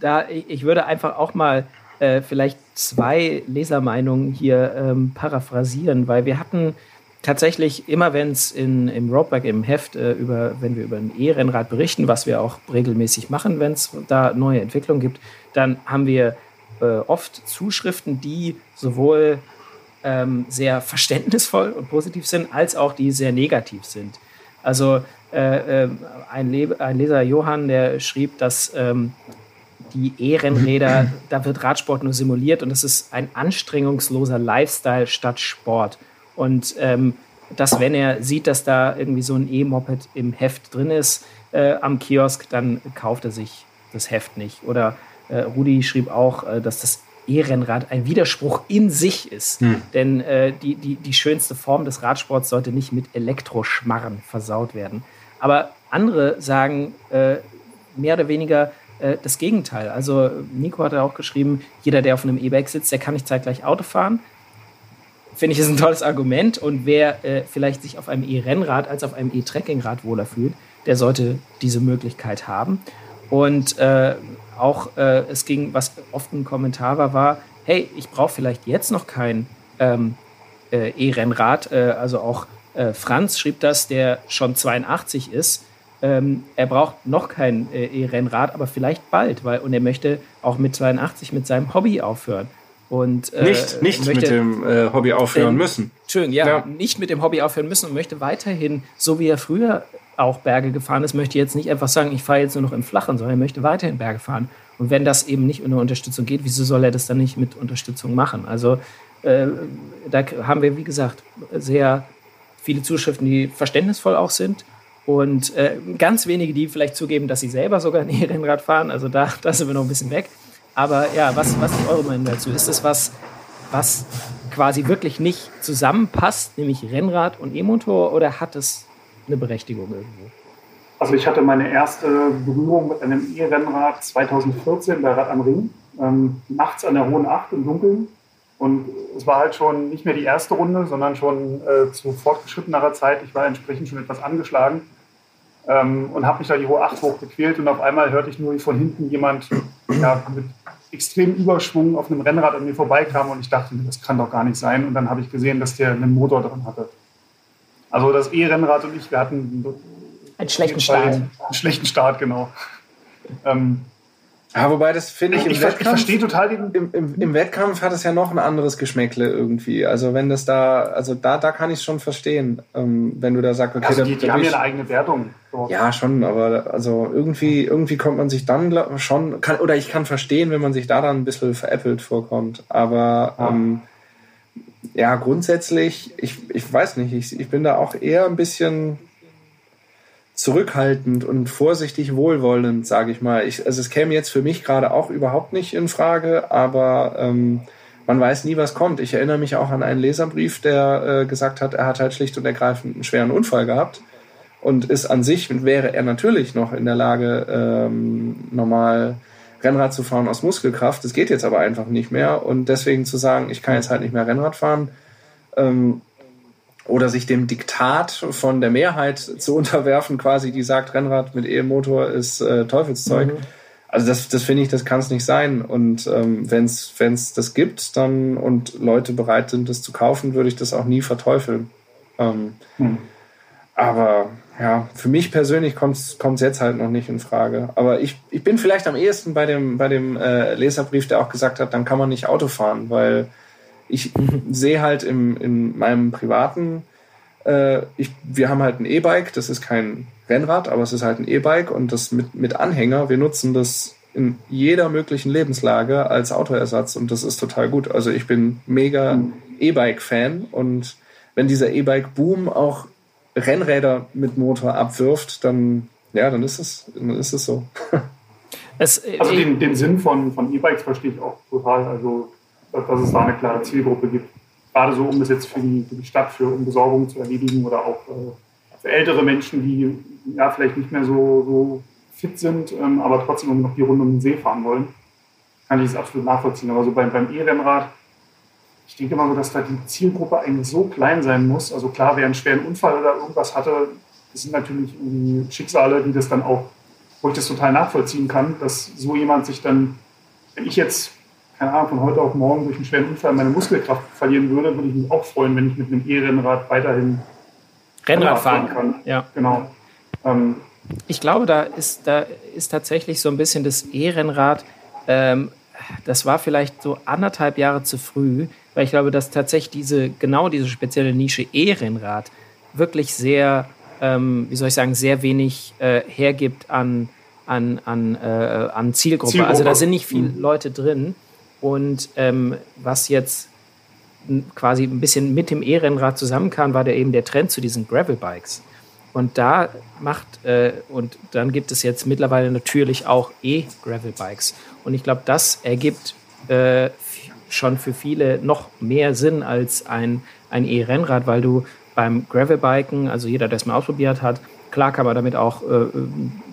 da, ich würde einfach auch mal äh, vielleicht zwei Lesermeinungen hier ähm, paraphrasieren, weil wir hatten tatsächlich immer, wenn es im Roadback im Heft äh, über, wenn wir über ein E-Rennrad berichten, was wir auch regelmäßig machen, wenn es da neue Entwicklungen gibt, dann haben wir äh, oft Zuschriften, die sowohl ähm, sehr verständnisvoll und positiv sind, als auch die sehr negativ sind. Also äh, äh ein, ein, Leser Johann, der schrieb, dass ähm, die E-Rennräder, da wird Radsport nur simuliert und es ist ein anstrengungsloser Lifestyle statt Sport. Und ähm, dass, wenn er sieht, dass da irgendwie so ein E-Moped im Heft drin ist äh, am Kiosk, dann kauft er sich das Heft nicht. Oder äh, Rudi schrieb auch, äh, dass das E-Rennrad ein Widerspruch in sich ist. Hm. Denn äh, die, die, die schönste Form des Radsports sollte nicht mit Elektroschmarren versaut werden. Aber andere sagen äh, mehr oder weniger, äh, das Gegenteil. Also Nico hat ja auch geschrieben, jeder, der auf einem E-Bike sitzt, der kann nicht zeitgleich Auto fahren. Finde ich, ist ein tolles Argument. Und wer äh, vielleicht sich auf einem E-Rennrad als auf einem E-Trekkingrad wohler fühlt, der sollte diese Möglichkeit haben. Und äh, auch äh, es ging, was oft ein Kommentar war, war, hey, ich brauche vielleicht jetzt noch kein ähm, äh, E-Rennrad. Also auch Franz schrieb das, der schon 82 ist ähm, er braucht noch kein äh, E-Rennrad, aber vielleicht bald, weil und er möchte auch mit 82 mit seinem Hobby aufhören. Und, äh, nicht nicht möchte, mit dem äh, Hobby aufhören müssen. Entschuldigung, ja, ja, nicht mit dem Hobby aufhören müssen und möchte weiterhin, so wie er früher auch Berge gefahren ist, möchte jetzt nicht einfach sagen, ich fahre jetzt nur noch im Flachen, sondern er möchte weiterhin Berge fahren. Und wenn das eben nicht ohne Unterstützung geht, wieso soll er das dann nicht mit Unterstützung machen? Also äh, da haben wir, wie gesagt, sehr viele Zuschriften, die verständnisvoll auch sind und äh, ganz wenige, die vielleicht zugeben, dass sie selber sogar ein E-Rennrad fahren. Also da, da sind wir noch ein bisschen weg. Aber ja, was, was ist eure Meinung dazu? Ist das was, was quasi wirklich nicht zusammenpasst, nämlich Rennrad und E-Motor, oder hat es eine Berechtigung irgendwo? Also ich hatte meine erste Berührung mit einem E-Rennrad 2014 bei Rad am Ring, ähm, nachts an der Hohen Acht im Dunkeln. Und es war halt schon nicht mehr die erste Runde, sondern schon äh, zu fortgeschrittenerer Zeit. Ich war entsprechend schon etwas angeschlagen ähm, und habe mich da die hohe Acht hochgequält und auf einmal hörte ich nur, wie von hinten jemand ja, mit extremem Überschwung auf einem Rennrad an mir vorbeikam und ich dachte, das kann doch gar nicht sein. Und dann habe ich gesehen, dass der einen Motor drin hatte. Also das E-Rennrad und ich, wir hatten einen schlechten Start. Einen schlechten Start, genau. Ähm, ja, wobei das finde ich im ich, Wettkampf. Ich verstehe total den. Im, im, Im, Wettkampf hat es ja noch ein anderes Geschmäckle irgendwie. Also wenn das da, also da, da kann ich es schon verstehen, ähm, wenn du da sagst, okay, also die, die haben ja eine eigene Wertung. So. Ja, schon, aber also irgendwie, irgendwie kommt man sich dann schon, kann, oder ich kann verstehen, wenn man sich da dann ein bisschen veräppelt vorkommt. Aber ja. ähm, ja, grundsätzlich, ich, ich weiß nicht, ich, ich bin da auch eher ein bisschen zurückhaltend und vorsichtig wohlwollend, sage ich mal. Ich, also es käme jetzt für mich gerade auch überhaupt nicht in Frage, aber ähm, man weiß nie, was kommt. Ich erinnere mich auch an einen Leserbrief, der äh, gesagt hat, er hat halt schlicht und ergreifend einen schweren Unfall gehabt und ist an sich, wäre er natürlich noch in der Lage, ähm, normal Rennrad zu fahren aus Muskelkraft. Das geht jetzt aber einfach nicht mehr und deswegen zu sagen, ich kann jetzt halt nicht mehr Rennrad fahren, ähm, oder sich dem Diktat von der Mehrheit zu unterwerfen, quasi, die sagt, Rennrad mit E-Motor ist äh, Teufelszeug. Mhm. Also das, das finde ich, das kann es nicht sein. Und ähm, wenn es das gibt, dann und Leute bereit sind, das zu kaufen, würde ich das auch nie verteufeln. Ähm, mhm. Aber ja, für mich persönlich kommt es jetzt halt noch nicht in Frage. Aber ich, ich bin vielleicht am ehesten bei dem, bei dem äh, Leserbrief, der auch gesagt hat, dann kann man nicht Auto fahren, weil ich sehe halt im, in meinem privaten, äh, ich, wir haben halt ein E-Bike, das ist kein Rennrad, aber es ist halt ein E-Bike und das mit, mit Anhänger, wir nutzen das in jeder möglichen Lebenslage als Autoersatz und das ist total gut. Also ich bin mega mhm. E-Bike-Fan und wenn dieser E-Bike-Boom auch Rennräder mit Motor abwirft, dann ja, dann ist es, dann ist es so. Es, also den, den Sinn von, von E-Bikes verstehe ich auch total. Also dass es da eine klare Zielgruppe gibt. Gerade so, um das jetzt für die, für die Stadt, für Umbesorgung zu erledigen oder auch äh, für ältere Menschen, die ja vielleicht nicht mehr so, so fit sind, ähm, aber trotzdem noch die Runde um den See fahren wollen, kann ich das absolut nachvollziehen. Aber so beim, beim E-Rennrad, ich denke mal so, dass da die Zielgruppe eigentlich so klein sein muss. Also klar, wer einen schweren Unfall oder irgendwas hatte, das sind natürlich irgendwie Schicksale, die das dann auch, wo ich das total nachvollziehen kann, dass so jemand sich dann, wenn ich jetzt keine Ahnung, von heute auf morgen durch einen schweren Unfall meine Muskelkraft verlieren würde, würde ich mich auch freuen, wenn ich mit einem E-Rennrad weiterhin Rennrad fahren kann. Ja. Genau. Ähm, ich glaube, da ist, da ist tatsächlich so ein bisschen das E-Rennrad, ähm, das war vielleicht so anderthalb Jahre zu früh, weil ich glaube, dass tatsächlich diese, genau diese spezielle Nische E-Rennrad wirklich sehr, ähm, wie soll ich sagen, sehr wenig äh, hergibt an, an, an, äh, an Zielgruppe. Zielgruppe. Also da sind nicht viele mhm. Leute drin. Und ähm, was jetzt quasi ein bisschen mit dem E-Rennrad zusammenkam, war der eben der Trend zu diesen Gravel-Bikes. Und da macht, äh, und dann gibt es jetzt mittlerweile natürlich auch E-Gravel-Bikes. Und ich glaube, das ergibt äh, schon für viele noch mehr Sinn als ein, ein E-Rennrad, weil du beim Gravel-Biken, also jeder, der es mal ausprobiert hat, klar kann man damit auch äh,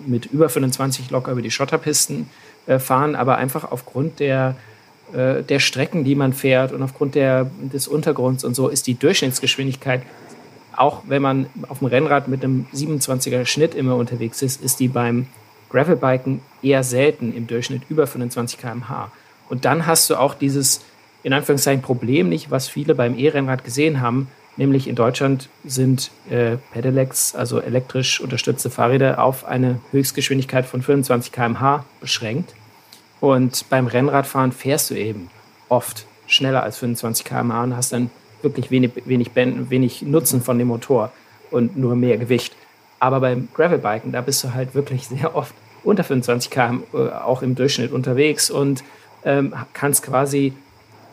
mit über 25 locker über die Schotterpisten äh, fahren, aber einfach aufgrund der, äh, der Strecken, die man fährt und aufgrund der, des Untergrunds und so ist die Durchschnittsgeschwindigkeit, auch wenn man auf dem Rennrad mit einem 27er Schnitt immer unterwegs ist, ist die beim Gravelbiken eher selten im Durchschnitt über 25 km/h. Und dann hast du auch dieses, in Anführungszeichen, Problem nicht, was viele beim E-Rennrad gesehen haben, nämlich in Deutschland sind äh, Pedelecs, also elektrisch unterstützte Fahrräder, auf eine Höchstgeschwindigkeit von 25 km/h beschränkt. Und beim Rennradfahren fährst du eben oft schneller als 25 km/h und hast dann wirklich wenig, wenig, wenig Nutzen von dem Motor und nur mehr Gewicht. Aber beim Gravelbiken, da bist du halt wirklich sehr oft unter 25 km äh, auch im Durchschnitt unterwegs und ähm, kannst quasi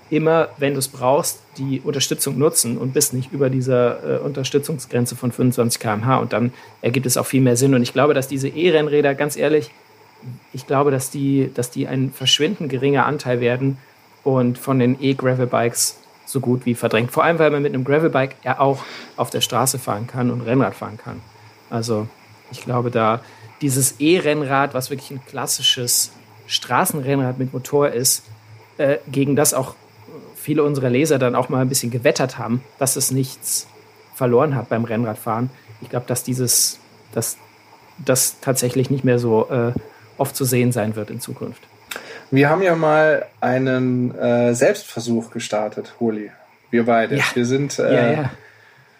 immer, wenn du es brauchst, die Unterstützung nutzen und bist nicht über dieser äh, Unterstützungsgrenze von 25 km/h. Und dann ergibt es auch viel mehr Sinn. Und ich glaube, dass diese E-Rennräder, ganz ehrlich, ich glaube, dass die, dass die ein verschwindend geringer Anteil werden und von den E-Gravel-Bikes so gut wie verdrängt. Vor allem, weil man mit einem Gravel-Bike ja auch auf der Straße fahren kann und Rennrad fahren kann. Also ich glaube, da dieses E-Rennrad, was wirklich ein klassisches Straßenrennrad mit Motor ist, äh, gegen das auch viele unserer Leser dann auch mal ein bisschen gewettert haben, dass es nichts verloren hat beim Rennradfahren. Ich glaube, dass dieses, dass das tatsächlich nicht mehr so äh, oft zu sehen sein wird in Zukunft. Wir haben ja mal einen äh, Selbstversuch gestartet, Holi. Wir beide. Ja. Wir sind. Äh, ja, ja.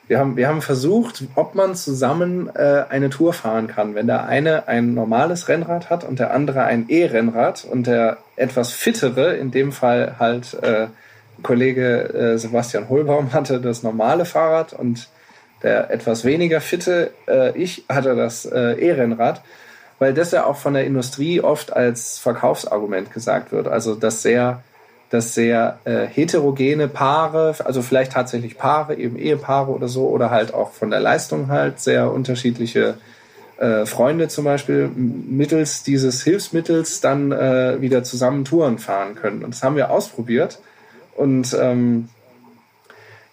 Wir haben, wir haben versucht, ob man zusammen äh, eine Tour fahren kann. Wenn der eine ein normales Rennrad hat und der andere ein E-Rennrad und der etwas fittere, in dem Fall halt äh, Kollege äh, Sebastian Holbaum hatte das normale Fahrrad und der etwas weniger fitte, äh, ich hatte das äh, E-Rennrad weil das ja auch von der Industrie oft als Verkaufsargument gesagt wird. Also dass sehr dass sehr äh, heterogene Paare, also vielleicht tatsächlich Paare, eben Ehepaare oder so, oder halt auch von der Leistung halt sehr unterschiedliche äh, Freunde zum Beispiel mittels dieses Hilfsmittels dann äh, wieder zusammen Touren fahren können. Und das haben wir ausprobiert. Und ähm,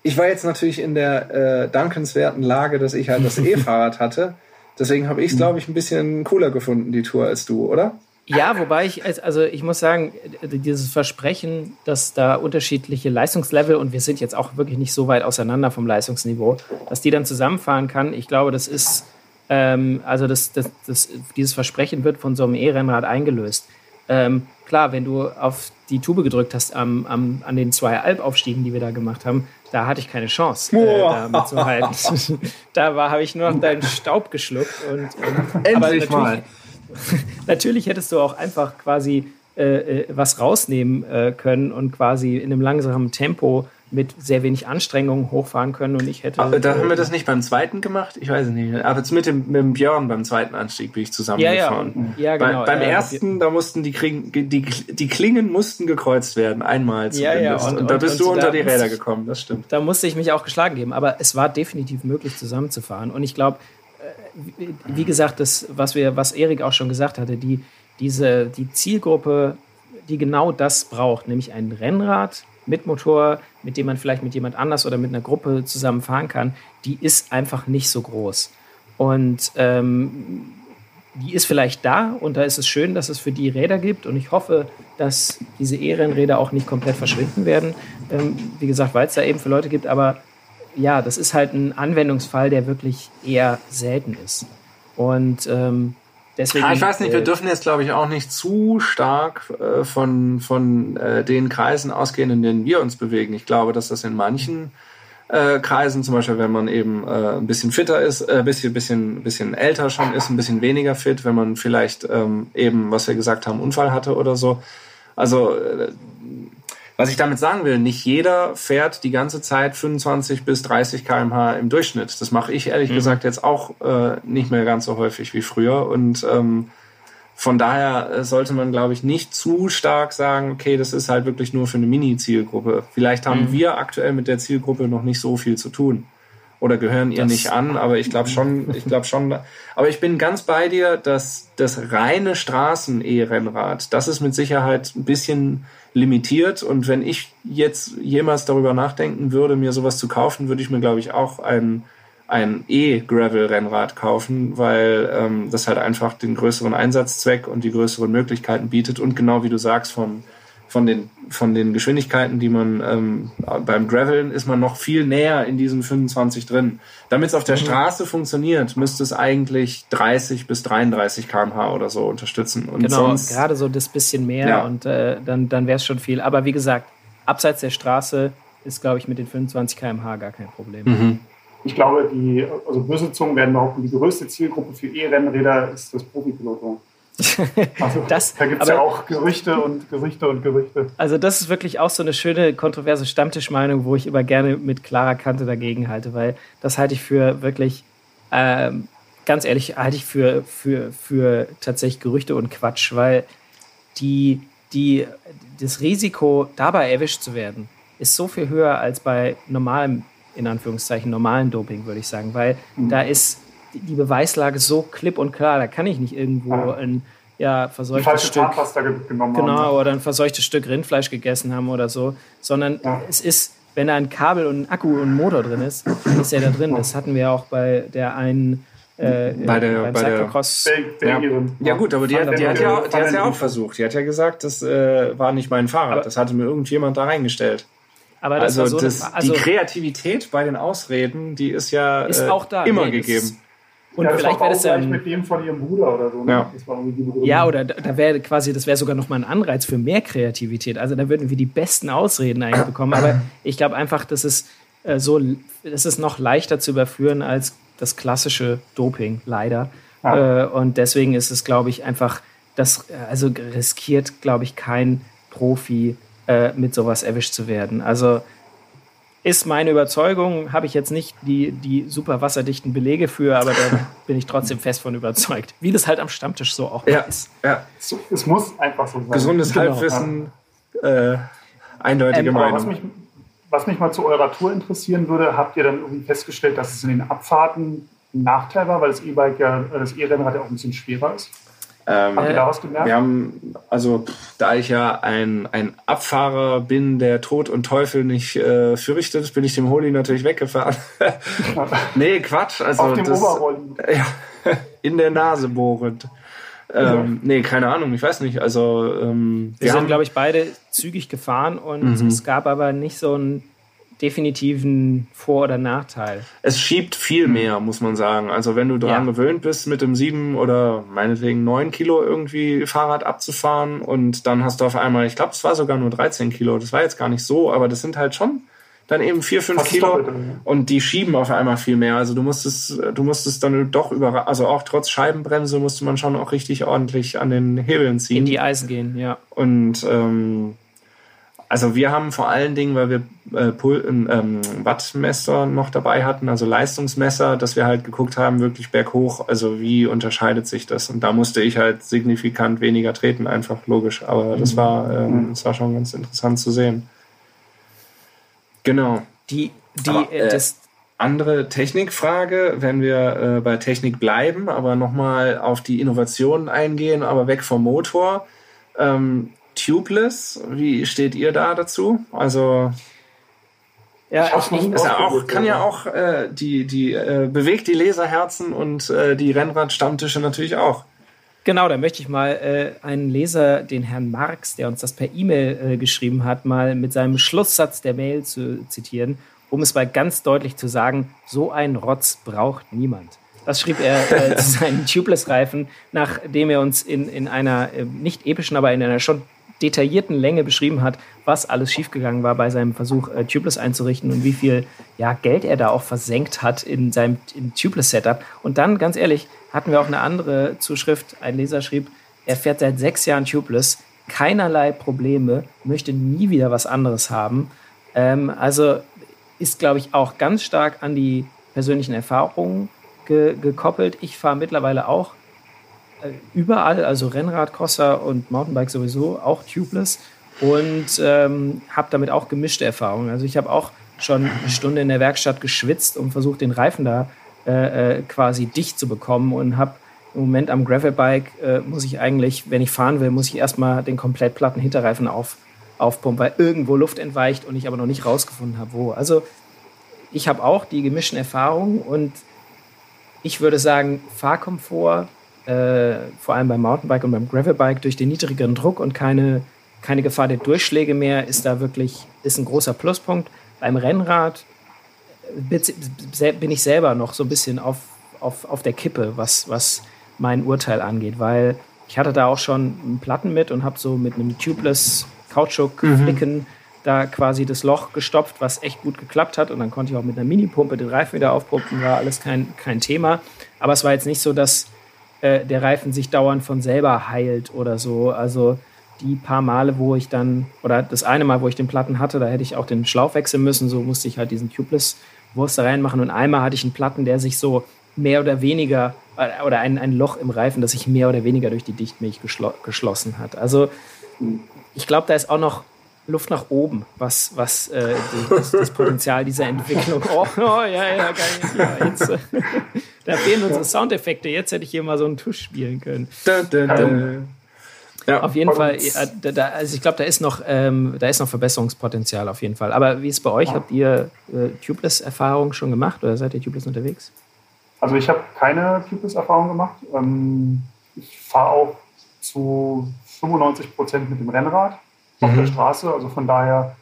ich war jetzt natürlich in der äh, dankenswerten Lage, dass ich halt das E-Fahrrad hatte. Deswegen habe ich es, glaube ich, ein bisschen cooler gefunden, die Tour, als du, oder? Ja, wobei ich, also ich muss sagen, dieses Versprechen, dass da unterschiedliche Leistungslevel, und wir sind jetzt auch wirklich nicht so weit auseinander vom Leistungsniveau, dass die dann zusammenfahren kann, ich glaube, das ist, ähm, also das, das, das, dieses Versprechen wird von so einem E-Rennrad eingelöst. Ähm, klar, wenn du auf die Tube gedrückt hast am, am, an den zwei Albaufstiegen, die wir da gemacht haben, da hatte ich keine Chance, äh, da mitzuhalten. da habe ich nur noch deinen Staub geschluckt. Und, und Endlich mal. natürlich hättest du auch einfach quasi äh, äh, was rausnehmen äh, können und quasi in einem langsamen Tempo mit sehr wenig Anstrengung hochfahren können und ich hätte. Aber da haben wir das nicht beim zweiten gemacht? Ich weiß es nicht. Aber jetzt mit dem, mit dem Björn beim zweiten Anstieg bin ich zusammengefahren. Ja, ja, ja genau. Bei, beim ersten, da mussten die, Kring, die, die Klingen mussten gekreuzt werden, einmal zumindest. Ja, ja. Und, und da bist und, du unter die Räder gekommen, das stimmt. Da musste ich mich auch geschlagen geben, aber es war definitiv möglich zusammenzufahren und ich glaube, wie gesagt, das, was wir, was Erik auch schon gesagt hatte, die, diese, die Zielgruppe, die genau das braucht, nämlich ein Rennrad mit Motor, mit dem man vielleicht mit jemand anders oder mit einer Gruppe zusammen fahren kann, die ist einfach nicht so groß. Und ähm, die ist vielleicht da und da ist es schön, dass es für die Räder gibt und ich hoffe, dass diese E-Rennräder auch nicht komplett verschwinden werden. Ähm, wie gesagt, weil es da eben für Leute gibt, aber ja, das ist halt ein Anwendungsfall, der wirklich eher selten ist. Und ähm, deswegen. Ah, ich weiß nicht, wir äh, dürfen jetzt, glaube ich, auch nicht zu stark äh, von, von äh, den Kreisen ausgehen, in denen wir uns bewegen. Ich glaube, dass das in manchen äh, Kreisen, zum Beispiel, wenn man eben äh, ein bisschen fitter ist, ein äh, bisschen, bisschen, bisschen älter schon ist, ein bisschen weniger fit, wenn man vielleicht ähm, eben, was wir gesagt haben, Unfall hatte oder so. Also äh, was ich damit sagen will, nicht jeder fährt die ganze Zeit 25 bis 30 km/h im Durchschnitt. Das mache ich ehrlich mhm. gesagt jetzt auch äh, nicht mehr ganz so häufig wie früher. Und ähm, von daher äh, sollte man, glaube ich, nicht zu stark sagen, okay, das ist halt wirklich nur für eine Mini-Zielgruppe. Vielleicht haben mhm. wir aktuell mit der Zielgruppe noch nicht so viel zu tun oder gehören ihr das nicht an, aber ich glaube schon, ich glaube schon, aber ich bin ganz bei dir, dass das reine Straßen-E-Rennrad, das ist mit Sicherheit ein bisschen limitiert. Und wenn ich jetzt jemals darüber nachdenken würde, mir sowas zu kaufen, würde ich mir glaube ich auch ein ein E-Gravel-Rennrad kaufen, weil ähm, das halt einfach den größeren Einsatzzweck und die größeren Möglichkeiten bietet. Und genau wie du sagst, vom von den, von den Geschwindigkeiten, die man ähm, beim Graveln ist man noch viel näher in diesen 25 drin. Damit es auf der mhm. Straße funktioniert, müsste es eigentlich 30 bis 33 km/h oder so unterstützen. Und genau, sonst, gerade so das bisschen mehr ja. und äh, dann, dann wäre es schon viel. Aber wie gesagt, abseits der Straße ist, glaube ich, mit den 25 km/h gar kein Problem. Mhm. Ich glaube, die also böse Zungen werden behaupten, die größte Zielgruppe für E-Rennräder ist das Profipiloton. Also, das, da gibt es ja auch Gerüchte und Gerüchte und Gerüchte. Also das ist wirklich auch so eine schöne, kontroverse Stammtischmeinung, wo ich immer gerne mit klarer Kante dagegen halte, weil das halte ich für wirklich, ähm, ganz ehrlich, halte ich für, für, für tatsächlich Gerüchte und Quatsch, weil die, die, das Risiko, dabei erwischt zu werden, ist so viel höher als bei normalem, in Anführungszeichen, normalen Doping, würde ich sagen, weil mhm. da ist die Beweislage so klipp und klar. Da kann ich nicht irgendwo ein ja, verseuchtes Stück genommen genau haben. oder ein verseuchtes Stück Rindfleisch gegessen haben oder so, sondern ja. es ist, wenn da ein Kabel und ein Akku und ein Motor drin ist, ist er da drin. Das hatten wir auch bei der einen äh, bei der, beim bei Cyclocross. Der, ja. ja. gut, aber die, hat, die, hat, ja, die hat ja auch versucht. Die hat ja gesagt, das äh, war nicht mein Fahrrad. Aber, das hatte mir irgendjemand da reingestellt. Aber das also, so das, also die Kreativität bei den Ausreden, die ist ja ist äh, auch da. immer nee, gegeben. Und ja, vielleicht wäre das ja mit dem von ihrem Bruder oder so. Ne? Ja. ja, oder da wäre quasi, das wäre sogar noch mal ein Anreiz für mehr Kreativität. Also da würden wir die besten Ausreden eigentlich bekommen. Aber ich glaube einfach, das ist äh, so, das ist noch leichter zu überführen als das klassische Doping, leider. Ja. Äh, und deswegen ist es, glaube ich, einfach, das also riskiert, glaube ich, kein Profi äh, mit sowas erwischt zu werden. Also ist meine Überzeugung, habe ich jetzt nicht die, die super wasserdichten Belege für, aber da bin ich trotzdem fest von überzeugt. Wie das halt am Stammtisch so auch ja, ist. Ja, es muss einfach so sein. Gesundes genau. Halbwissen. Äh, Eindeutige ähm, Meinung. Was mich, was mich mal zu eurer Tour interessieren würde, habt ihr dann irgendwie festgestellt, dass es in den Abfahrten ein Nachteil war, weil das E-Bike ja, das E-Rennrad ja auch ein bisschen schwerer ist? Ähm, Habt ihr da was gemerkt? Wir haben, also da ich ja ein, ein Abfahrer bin, der Tod und Teufel nicht äh, fürchtet, bin ich dem Holi natürlich weggefahren. nee, Quatsch. Also Auf dem das, Ja, in der Nase bohrend. Ähm, nee, keine Ahnung, ich weiß nicht. Also ähm, wir, wir sind, glaube ich, beide zügig gefahren und mhm. es gab aber nicht so ein definitiven Vor- oder Nachteil. Es schiebt viel mehr, muss man sagen. Also wenn du daran ja. gewöhnt bist, mit dem sieben oder meinetwegen neun Kilo irgendwie Fahrrad abzufahren und dann hast du auf einmal, ich glaube, es war sogar nur 13 Kilo, das war jetzt gar nicht so, aber das sind halt schon dann eben vier, fünf Fast Kilo und die schieben auf einmal viel mehr. Also du musstest, du musstest dann doch über, also auch trotz Scheibenbremse musste man schon auch richtig ordentlich an den Hebeln ziehen. In die Eisen gehen, ja. Und ähm, also wir haben vor allen Dingen, weil wir äh, Pul ähm, Wattmesser noch dabei hatten, also Leistungsmesser, dass wir halt geguckt haben, wirklich berghoch, also wie unterscheidet sich das? Und da musste ich halt signifikant weniger treten, einfach logisch. Aber das war, ähm, das war schon ganz interessant zu sehen. Genau. Die, die, aber, äh, das andere Technikfrage, wenn wir äh, bei Technik bleiben, aber nochmal auf die Innovationen eingehen, aber weg vom Motor. Ähm, Tubeless, wie steht ihr da dazu? Also ja, ich, ich, ist ja auch, kann ja auch äh, die, die äh, bewegt die Leserherzen und äh, die Rennrad-Stammtische natürlich auch. Genau, da möchte ich mal äh, einen Leser, den Herrn Marx, der uns das per E-Mail äh, geschrieben hat, mal mit seinem Schlusssatz der Mail zu zitieren, um es mal ganz deutlich zu sagen, so ein Rotz braucht niemand. Das schrieb er äh, zu seinen Tubeless-Reifen, nachdem er uns in, in einer äh, nicht epischen, aber in einer schon detaillierten Länge beschrieben hat, was alles schiefgegangen war bei seinem Versuch, äh, Tubeless einzurichten und wie viel ja, Geld er da auch versenkt hat in seinem Tubeless-Setup. Und dann, ganz ehrlich, hatten wir auch eine andere Zuschrift. Ein Leser schrieb, er fährt seit sechs Jahren Tubeless, keinerlei Probleme, möchte nie wieder was anderes haben. Ähm, also ist, glaube ich, auch ganz stark an die persönlichen Erfahrungen ge gekoppelt. Ich fahre mittlerweile auch überall, also Rennrad, Crosser und Mountainbike sowieso, auch tubeless und ähm, habe damit auch gemischte Erfahrungen. Also ich habe auch schon eine Stunde in der Werkstatt geschwitzt und versucht, den Reifen da äh, äh, quasi dicht zu bekommen und habe im Moment am Gravelbike äh, muss ich eigentlich, wenn ich fahren will, muss ich erstmal den komplett platten Hinterreifen auf, aufpumpen, weil irgendwo Luft entweicht und ich aber noch nicht rausgefunden habe, wo. Also ich habe auch die gemischten Erfahrungen und ich würde sagen, Fahrkomfort äh, vor allem beim Mountainbike und beim Gravelbike durch den niedrigeren Druck und keine, keine Gefahr der Durchschläge mehr, ist da wirklich ist ein großer Pluspunkt. Beim Rennrad äh, bin ich selber noch so ein bisschen auf, auf, auf der Kippe, was, was mein Urteil angeht, weil ich hatte da auch schon einen Platten mit und habe so mit einem tubeless Kautschuk-Flicken mhm. da quasi das Loch gestopft, was echt gut geklappt hat. Und dann konnte ich auch mit einer Minipumpe den Reifen wieder aufpumpen, war alles kein, kein Thema. Aber es war jetzt nicht so, dass äh, der Reifen sich dauernd von selber heilt oder so. Also die paar Male, wo ich dann, oder das eine Mal, wo ich den Platten hatte, da hätte ich auch den Schlauch wechseln müssen, so musste ich halt diesen Tubeless-Wurst da reinmachen. Und einmal hatte ich einen Platten, der sich so mehr oder weniger, äh, oder ein, ein Loch im Reifen, das sich mehr oder weniger durch die Dichtmilch geschlo geschlossen hat. Also ich glaube, da ist auch noch Luft nach oben, was, was äh, das, das, Potenzial dieser Entwicklung. Oh, oh ja, ja, geil. Ja, jetzt, da fehlen unsere Soundeffekte. Jetzt hätte ich hier mal so einen Tusch spielen können. Da, da, da. Ähm, ja, auf jeden Fall, ja, da, also ich glaube, da ist noch, ähm, da ist noch Verbesserungspotenzial auf jeden Fall. Aber wie ist es bei euch? Habt ihr äh, Tubeless-Erfahrung schon gemacht oder seid ihr Tubeless unterwegs? Also ich habe keine Tubeless-Erfahrung gemacht. Ähm, ich fahre auch zu 95 Prozent mit dem Rennrad auf mhm. der Straße. Also von daher,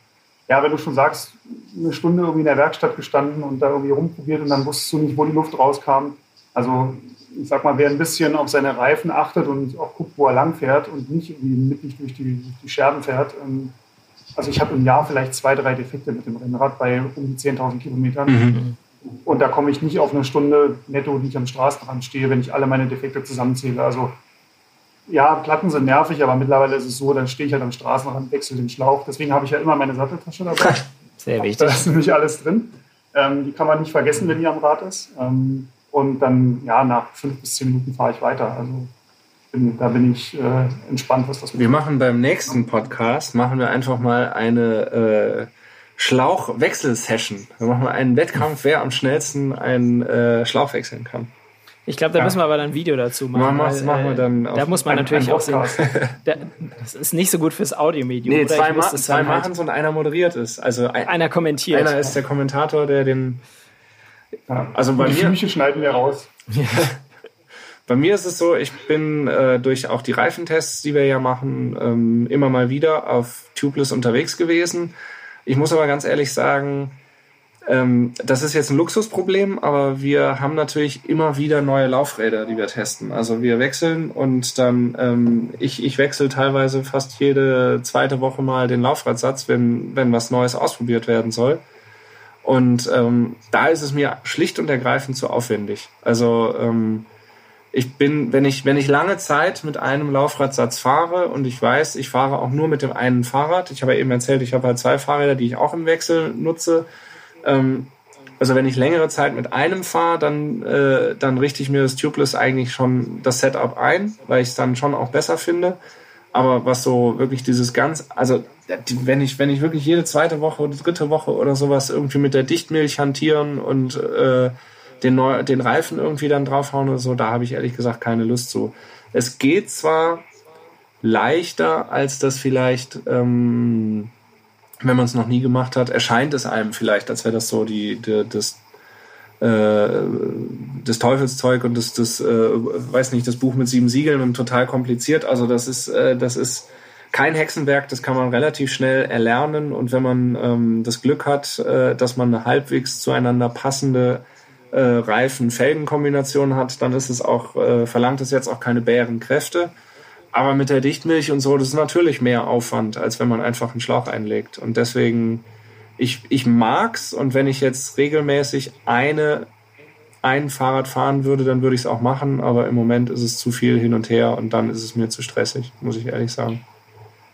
ja, wenn du schon sagst, eine Stunde irgendwie in der Werkstatt gestanden und da irgendwie rumprobiert und dann wusstest du nicht, wo die Luft rauskam. Also ich sag mal, wer ein bisschen auf seine Reifen achtet und auch guckt, wo er lang fährt und nicht irgendwie mittig durch die, durch die Scherben fährt. Ähm, also ich habe im Jahr vielleicht zwei, drei Defekte mit dem Rennrad bei um die 10.000 Kilometern. Mhm. Und da komme ich nicht auf eine Stunde netto, die ich am Straßenrand stehe, wenn ich alle meine Defekte zusammenzähle. Also ja, Platten sind nervig, aber mittlerweile ist es so, dann stehe ich halt am Straßenrand, wechsle den Schlauch. Deswegen habe ich ja immer meine Satteltasche dabei. Sehr wichtig. Da ist nämlich alles drin. Ähm, die kann man nicht vergessen, wenn die am Rad ist. Ähm, und dann, ja, nach fünf bis zehn Minuten fahre ich weiter. Also bin, da bin ich äh, entspannt, was das betrifft. Wir machen beim nächsten Podcast, machen wir einfach mal eine äh, Schlauchwechsel-Session. Wir machen wir einen Wettkampf, wer am schnellsten einen äh, Schlauch wechseln kann. Ich glaube, da ja. müssen wir aber dann ein Video dazu machen. Weil, machen wir äh, dann da muss man natürlich auch sehen. das ist nicht so gut fürs Audiomedium. Nee, zwei, ma zwei halt machen es und einer moderiert es. Also ein, einer kommentiert. Einer ist der Kommentator, der den. Ja. Also bei die mir. Die schneiden wir raus. Bei mir ist es so, ich bin äh, durch auch die Reifentests, die wir ja machen, ähm, immer mal wieder auf Tubeless unterwegs gewesen. Ich muss aber ganz ehrlich sagen, ähm, das ist jetzt ein Luxusproblem, aber wir haben natürlich immer wieder neue Laufräder, die wir testen. Also wir wechseln und dann, ähm, ich, ich wechsle teilweise fast jede zweite Woche mal den Laufradsatz, wenn, wenn was Neues ausprobiert werden soll. Und ähm, da ist es mir schlicht und ergreifend zu aufwendig. Also ähm, ich bin, wenn ich, wenn ich lange Zeit mit einem Laufradsatz fahre und ich weiß, ich fahre auch nur mit dem einen Fahrrad, ich habe ja eben erzählt, ich habe halt zwei Fahrräder, die ich auch im Wechsel nutze, ähm, also wenn ich längere Zeit mit einem fahre, dann, äh, dann richte ich mir das Tubeless eigentlich schon das Setup ein, weil ich es dann schon auch besser finde. Aber was so wirklich dieses ganz, also wenn ich, wenn ich wirklich jede zweite Woche oder dritte Woche oder sowas irgendwie mit der Dichtmilch hantieren und äh, den, Neu den Reifen irgendwie dann draufhauen oder so, da habe ich ehrlich gesagt keine Lust zu. Es geht zwar leichter, als das vielleicht ähm, wenn man es noch nie gemacht hat, erscheint es einem vielleicht, als wäre das so die, die das äh, das Teufelszeug und das, das äh, weiß nicht, das Buch mit sieben Siegeln und total kompliziert. Also das ist, äh, das ist kein Hexenwerk, das kann man relativ schnell erlernen und wenn man ähm, das Glück hat, dass man eine halbwegs zueinander passende Reifen-Felgen-Kombination hat, dann ist es auch, verlangt es jetzt auch keine Bärenkräfte. Aber mit der Dichtmilch und so, das ist natürlich mehr Aufwand, als wenn man einfach einen Schlauch einlegt. Und deswegen, ich, ich mag's und wenn ich jetzt regelmäßig eine, ein Fahrrad fahren würde, dann würde ich es auch machen. Aber im Moment ist es zu viel hin und her und dann ist es mir zu stressig, muss ich ehrlich sagen.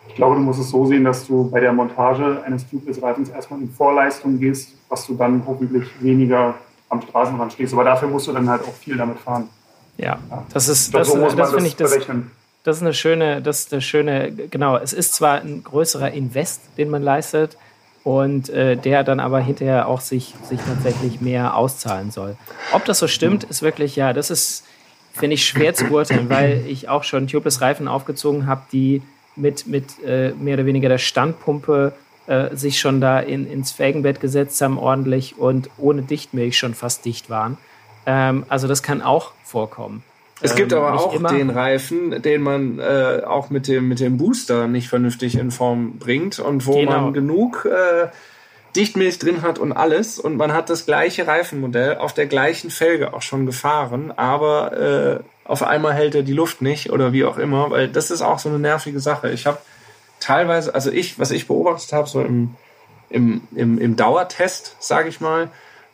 Ich glaube, du musst es so sehen, dass du bei der Montage eines Tubeless-Reifens erstmal in Vorleistung gehst, was du dann hoffentlich weniger am Straßenrand stehst. Aber dafür musst du dann halt auch viel damit fahren. Ja, das ist, das, das, das finde ich das, das ist eine schöne, das ist eine schöne, genau, es ist zwar ein größerer Invest, den man leistet, und äh, der dann aber hinterher auch sich, sich tatsächlich mehr auszahlen soll. Ob das so stimmt, ist wirklich, ja, das ist, finde ich, schwer zu beurteilen, weil ich auch schon Tubeless-Reifen aufgezogen habe, die mit, mit äh, mehr oder weniger der Standpumpe äh, sich schon da in, ins Felgenbett gesetzt haben, ordentlich und ohne Dichtmilch schon fast dicht waren. Ähm, also das kann auch vorkommen. Es gibt ähm, aber auch den Reifen, den man äh, auch mit dem, mit dem Booster nicht vernünftig in Form bringt und wo genau. man genug äh, Dichtmilch drin hat und alles und man hat das gleiche Reifenmodell auf der gleichen Felge auch schon gefahren, aber äh, auf einmal hält er die Luft nicht oder wie auch immer, weil das ist auch so eine nervige Sache. Ich habe teilweise, also ich, was ich beobachtet habe, so im, im, im, im Dauertest, sage ich mal,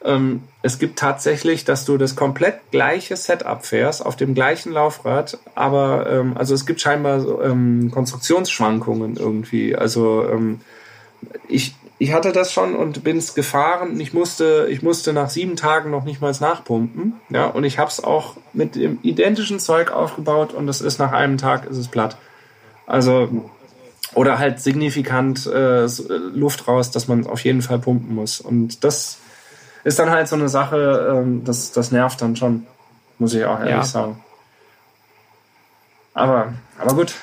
ähm, es gibt tatsächlich, dass du das komplett gleiche Setup fährst auf dem gleichen Laufrad, aber ähm, also es gibt scheinbar ähm, Konstruktionsschwankungen irgendwie. Also ähm, ich, ich hatte das schon und bin es gefahren. Ich musste, ich musste nach sieben Tagen noch nicht mal nachpumpen. Ja, und ich habe es auch mit dem identischen Zeug aufgebaut und es ist nach einem Tag ist es platt. Also oder halt signifikant äh, Luft raus, dass man auf jeden Fall pumpen muss. Und das ist dann halt so eine Sache, ähm, das, das nervt dann schon, muss ich auch ehrlich ja. sagen. Aber, aber gut.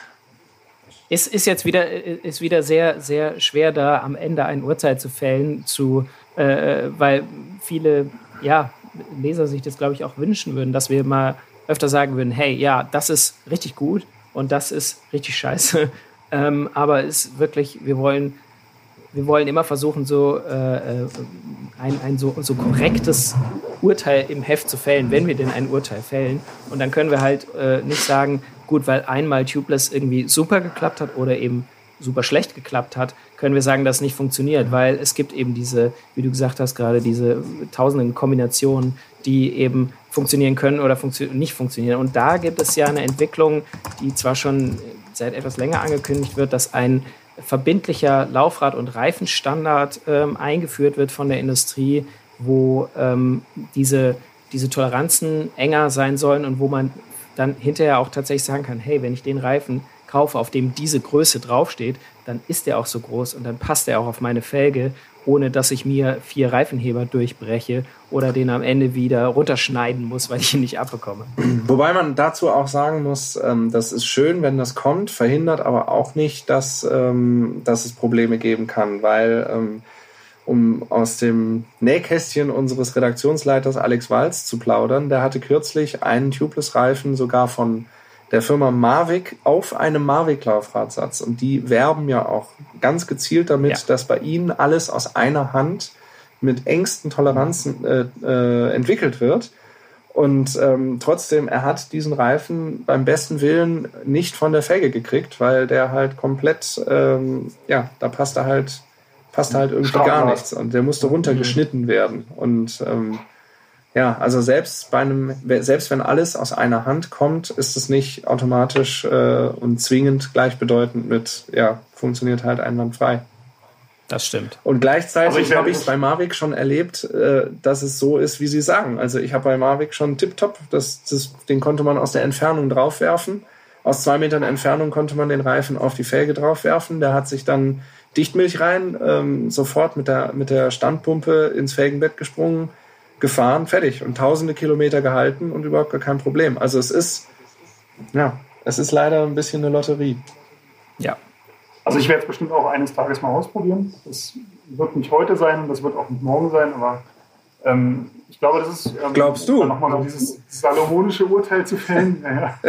Ist, ist jetzt wieder, ist wieder sehr, sehr schwer, da am Ende ein Urteil zu fällen, zu, äh, weil viele ja, Leser sich das, glaube ich, auch wünschen würden, dass wir mal öfter sagen würden, hey, ja, das ist richtig gut und das ist richtig scheiße. Ähm, aber es ist wirklich, wir wollen wir wollen immer versuchen, so äh, äh, ein, ein so, so korrektes Urteil im Heft zu fällen, wenn wir denn ein Urteil fällen. Und dann können wir halt äh, nicht sagen, gut, weil einmal Tubeless irgendwie super geklappt hat oder eben super schlecht geklappt hat, können wir sagen, dass es nicht funktioniert, weil es gibt eben diese, wie du gesagt hast gerade, diese tausenden Kombinationen, die eben funktionieren können oder funktio nicht funktionieren. Und da gibt es ja eine Entwicklung, die zwar schon seit etwas länger angekündigt wird, dass ein verbindlicher Laufrad- und Reifenstandard ähm, eingeführt wird von der Industrie, wo ähm, diese, diese Toleranzen enger sein sollen und wo man dann hinterher auch tatsächlich sagen kann, hey, wenn ich den Reifen kaufe, auf dem diese Größe draufsteht, dann ist der auch so groß und dann passt er auch auf meine Felge, ohne dass ich mir vier Reifenheber durchbreche oder den am Ende wieder runterschneiden muss, weil ich ihn nicht abbekomme. Wobei man dazu auch sagen muss, ähm, das ist schön, wenn das kommt, verhindert aber auch nicht, dass, ähm, dass es Probleme geben kann, weil ähm, um aus dem Nähkästchen unseres Redaktionsleiters Alex Walz zu plaudern, der hatte kürzlich einen Tubeless-Reifen sogar von der Firma Mavic auf einem Mavic-Laufradsatz. Und die werben ja auch ganz gezielt damit, ja. dass bei ihnen alles aus einer Hand mit engsten Toleranzen äh, äh, entwickelt wird. Und ähm, trotzdem, er hat diesen Reifen beim besten Willen nicht von der Felge gekriegt, weil der halt komplett, ähm, ja, da passt er halt passt halt irgendwie Stark gar nichts und der musste runtergeschnitten mhm. werden. Und ähm, ja, also selbst bei einem, selbst wenn alles aus einer Hand kommt, ist es nicht automatisch äh, und zwingend gleichbedeutend mit, ja, funktioniert halt einwandfrei. Das stimmt. Und gleichzeitig habe ich es bei Mavic schon erlebt, äh, dass es so ist, wie Sie sagen. Also ich habe bei Mavic schon Tipptopp, das, das, den konnte man aus der Entfernung draufwerfen. Aus zwei Metern Entfernung konnte man den Reifen auf die Felge draufwerfen. Der hat sich dann Dichtmilch rein, ähm, sofort mit der, mit der Standpumpe ins Felgenbett gesprungen, gefahren, fertig und tausende Kilometer gehalten und überhaupt gar kein Problem. Also es ist, ja, es ist leider ein bisschen eine Lotterie. Ja. Also ich werde es bestimmt auch eines Tages mal ausprobieren. Das wird nicht heute sein, das wird auch nicht morgen sein, aber ähm, ich glaube, das ist ähm, Glaubst du? nochmal so dieses salomonische Urteil zu fällen. naja.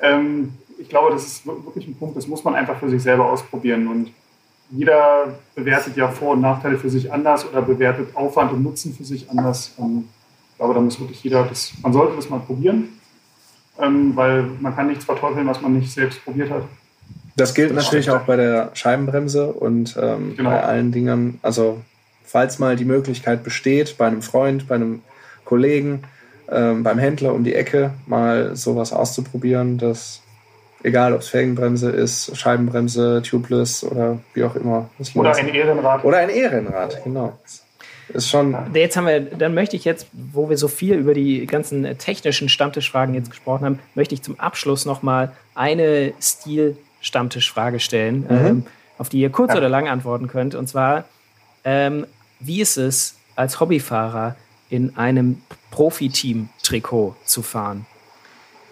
ähm, ich glaube, das ist wirklich ein Punkt, das muss man einfach für sich selber ausprobieren und jeder bewertet ja Vor- und Nachteile für sich anders oder bewertet Aufwand und Nutzen für sich anders. Ähm, ich glaube, da muss wirklich jeder das, man sollte das mal probieren, ähm, weil man kann nichts verteufeln, was man nicht selbst probiert hat. Das gilt das natürlich auch bei der Scheibenbremse und ähm, genau. bei allen Dingen. Also falls mal die Möglichkeit besteht, bei einem Freund, bei einem Kollegen, ähm, beim Händler um die Ecke mal sowas auszuprobieren, das Egal, ob es Felgenbremse ist, Scheibenbremse, Tubeless oder wie auch immer. Oder ein Ehrenrad. Oder ein Ehrenrad, genau. Ist schon. Jetzt haben wir, dann möchte ich jetzt, wo wir so viel über die ganzen technischen Stammtischfragen jetzt gesprochen haben, möchte ich zum Abschluss nochmal eine Stil-Stammtischfrage stellen, mhm. ähm, auf die ihr kurz ja. oder lang antworten könnt. Und zwar, ähm, wie ist es als Hobbyfahrer in einem Profiteam-Trikot zu fahren?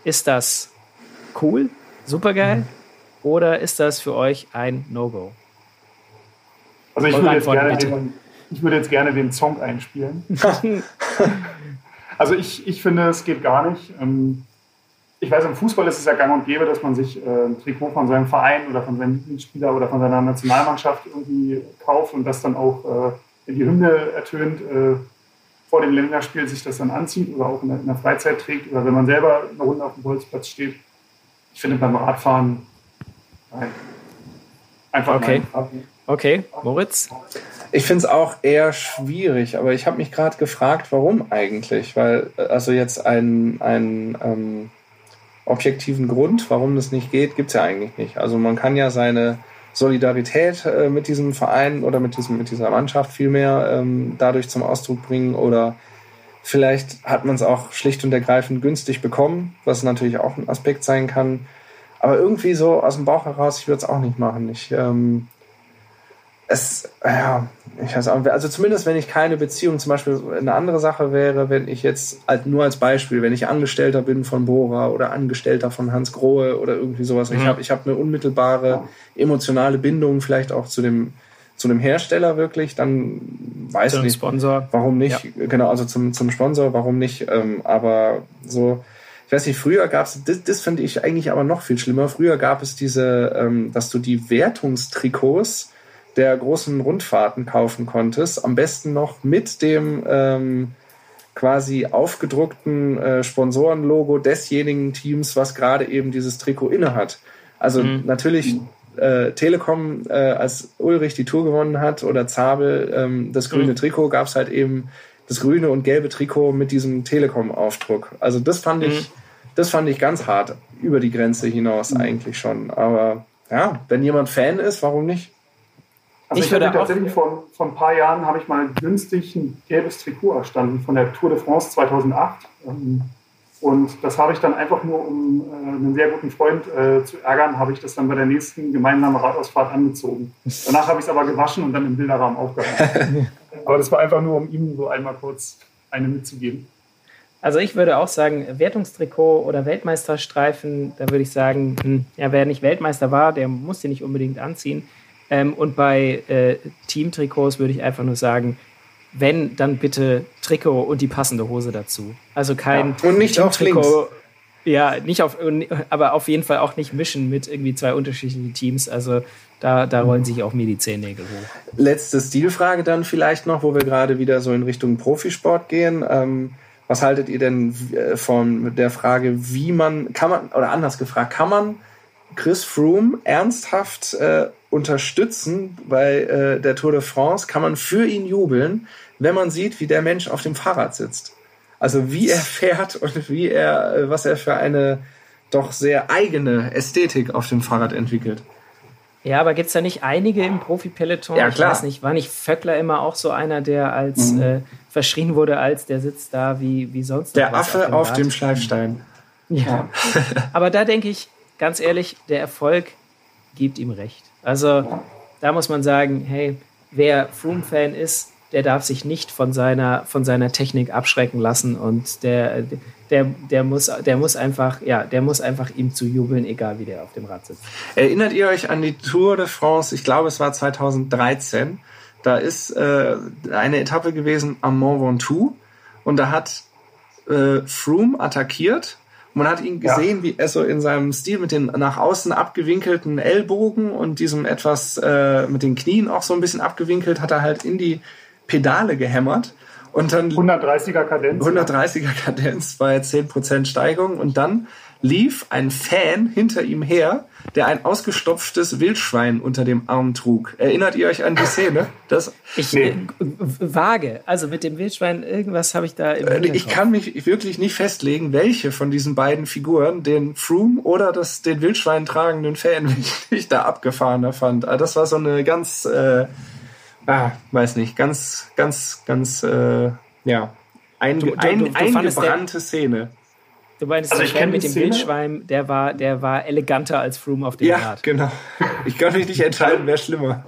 Ist das cool? Supergeil? Mhm. Oder ist das für euch ein No-Go? Also ich würde, jetzt gerne den, ich würde jetzt gerne den Song einspielen. also ich, ich finde, es geht gar nicht. Ähm, ich weiß, im Fußball ist es ja gang und gäbe, dass man sich äh, ein Trikot von seinem Verein oder von seinem Lieblingsspieler oder von seiner Nationalmannschaft irgendwie kauft und das dann auch in äh, die Hymne ertönt, äh, vor dem Länderspiel sich das dann anzieht oder auch in der Freizeit trägt oder wenn man selber eine Runde auf dem Bolzplatz steht ich finde beim Radfahren nein. Einfach okay. Nein. Okay, Moritz? Ich finde es auch eher schwierig, aber ich habe mich gerade gefragt, warum eigentlich? Weil, also jetzt einen, einen ähm, objektiven Grund, warum das nicht geht, gibt es ja eigentlich nicht. Also man kann ja seine Solidarität äh, mit diesem Verein oder mit, diesem, mit dieser Mannschaft vielmehr ähm, dadurch zum Ausdruck bringen oder Vielleicht hat man es auch schlicht und ergreifend günstig bekommen, was natürlich auch ein Aspekt sein kann. Aber irgendwie so aus dem Bauch heraus, ich würde es auch nicht machen. Ich, ähm, es, ja, ich weiß auch, also zumindest wenn ich keine Beziehung, zum Beispiel eine andere Sache wäre, wenn ich jetzt halt nur als Beispiel, wenn ich Angestellter bin von Bora oder Angestellter von Hans Grohe oder irgendwie sowas, mhm. ich habe ich hab eine unmittelbare emotionale Bindung vielleicht auch zu dem zu einem Hersteller wirklich, dann weiß ich nicht, Sponsor. warum nicht. Ja. Genau, also zum, zum Sponsor, warum nicht. Ähm, aber so, ich weiß nicht, früher gab es, das, das finde ich eigentlich aber noch viel schlimmer. Früher gab es diese, ähm, dass du die Wertungstrikots der großen Rundfahrten kaufen konntest. Am besten noch mit dem ähm, quasi aufgedruckten äh, Sponsorenlogo desjenigen Teams, was gerade eben dieses Trikot innehat. Also mhm. natürlich äh, Telekom, äh, als Ulrich die Tour gewonnen hat oder Zabel ähm, das grüne mhm. Trikot, gab es halt eben das grüne und gelbe Trikot mit diesem Telekom-Aufdruck. Also das fand mhm. ich, das fand ich ganz hart über die Grenze hinaus mhm. eigentlich schon. Aber ja, wenn jemand Fan ist, warum nicht? Also ich, ich würde tatsächlich vor, vor ein paar Jahren habe ich mal günstig ein gelbes Trikot erstanden von der Tour de France 2008. Ähm, Und das habe ich dann einfach nur, um äh, einen sehr guten Freund äh, zu ärgern, habe ich das dann bei der nächsten gemeinsamen Radausfahrt angezogen. Danach habe ich es aber gewaschen und dann im Bilderrahmen aufgehangen. aber das war einfach nur, um ihm so einmal kurz eine mitzugeben. Also ich würde auch sagen, Wertungstrikot oder Weltmeisterstreifen, da würde ich sagen, hm, ja, wer nicht Weltmeister war, der muss den nicht unbedingt anziehen. Ähm, und bei äh, Teamtrikots würde ich einfach nur sagen, wenn, dann bitte Trikot und die passende Hose dazu. Also kein ja, und nicht auf links. Ja, nicht auf, aber auf jeden Fall auch nicht mischen mit irgendwie zwei unterschiedlichen Teams. Also da, da rollen sich auch mir die Zehennägel hoch. Letzte Stilfrage dann vielleicht noch, wo wir gerade wieder so in Richtung Profisport gehen. Ähm, was haltet ihr denn äh, von der Frage, wie man, kann man, oder anders gefragt, kann man Chris Froome ernsthaft äh, unterstützen bei äh, der Tour de France? Kann man für ihn jubeln, wenn man sieht, wie der Mensch auf dem Fahrrad sitzt? Also wie er fährt und wie er, äh, was er für eine doch sehr eigene Ästhetik auf dem Fahrrad entwickelt. Ja, aber gibt es da nicht einige im Profi-Peloton? Ja, klar. Ich weiß nicht, war nicht Vöckler immer auch so einer, der als mhm. äh, verschrien wurde, als der sitzt da wie, wie sonst? Der Affe auf dem, auf dem Schleifstein. Ja. aber da denke ich, ganz ehrlich, der Erfolg gibt ihm recht. Also da muss man sagen, hey, wer Froome-Fan ist, der darf sich nicht von seiner, von seiner Technik abschrecken lassen und der, der, der, muss, der muss einfach, ja, der muss einfach ihm zu jubeln, egal wie der auf dem Rad sitzt. Erinnert ihr euch an die Tour de France? Ich glaube, es war 2013. Da ist äh, eine Etappe gewesen am Mont Ventoux und da hat äh, Froome attackiert man hat ihn gesehen, ja. wie er so in seinem Stil mit den nach außen abgewinkelten Ellbogen und diesem etwas äh, mit den Knien auch so ein bisschen abgewinkelt, hat er halt in die Pedale gehämmert. Und dann 130er Kadenz. 130er Kadenz bei 10% Steigung. Und dann lief ein Fan hinter ihm her, der ein ausgestopftes Wildschwein unter dem Arm trug. Erinnert ihr euch an die Szene? Das, ich nee. äh, vage. Also mit dem Wildschwein, irgendwas habe ich da im äh, Ich kann mich wirklich nicht festlegen, welche von diesen beiden Figuren, den Froome oder das, den Wildschwein tragenden Fan, ich da abgefahrener fand. Also das war so eine ganz, äh, ah, weiß nicht, ganz, ganz, ganz, äh, ja, ein, du, du, eingebrannte Szene. Du meinst, also der mit dem Szene? Wildschwein, der war, der war eleganter als Froome auf dem ja, Rad. Ja, genau. Ich kann mich nicht entscheiden, wer schlimmer.